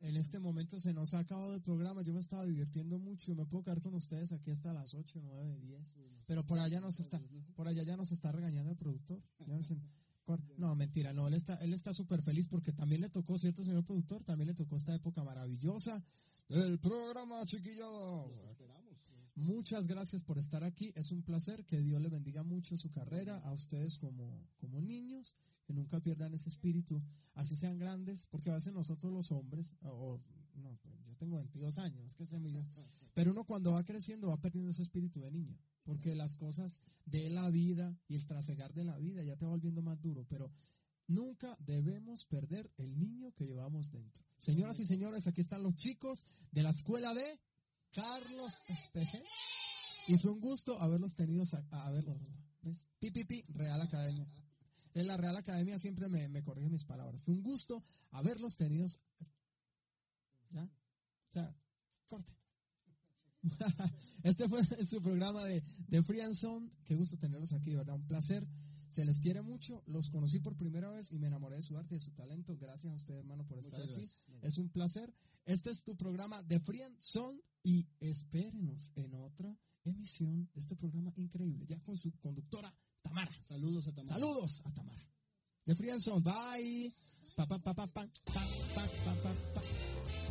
Speaker 2: En este momento se nos ha acabado el programa, yo me estaba divirtiendo mucho, me puedo quedar con ustedes aquí hasta las 8, 9, 10. Pero por allá nos está, por allá ya nos está regañando el productor. Ya nos no, mentira, no, él está, él está súper feliz porque también le tocó, ¿cierto, señor productor? También le tocó esta época maravillosa del programa, chiquillos. Muchas gracias por estar aquí. Es un placer. Que Dios le bendiga mucho su carrera a ustedes como, como niños. Que nunca pierdan ese espíritu. Así sean grandes. Porque a veces nosotros los hombres, o no, pues yo tengo 22 años, es que muy bien. Pero uno cuando va creciendo va perdiendo ese espíritu de niño. Porque las cosas de la vida y el trasegar de la vida ya te va volviendo más duro. Pero nunca debemos perder el niño que llevamos dentro. Señoras y señores, aquí están los chicos de la escuela de Carlos Espeje. Y fue un gusto haberlos tenido, a, a verlos. ¿ves? Pi, pi, pi, Real Academia. En la Real Academia siempre me, me corrige mis palabras. Fue un gusto haberlos tenido. ¿Ya? O sea, corte. Este fue su programa de, de Free and Sound. Qué gusto tenerlos aquí, ¿verdad? Un placer. Se les quiere mucho. Los conocí por primera vez y me enamoré de su arte y de su talento. Gracias a usted, hermano, por estar
Speaker 12: Muchas
Speaker 2: aquí.
Speaker 12: gracias.
Speaker 2: Es un placer. Este es tu programa de Free and Sound y espérenos en otra emisión de este programa increíble, ya con su conductora Tamara.
Speaker 12: Saludos a Tamara.
Speaker 2: Saludos a Tamara. De Free and Sound. Bye. Pa, pa, pa, pa, pa, pa, pa, pa, pa, pa.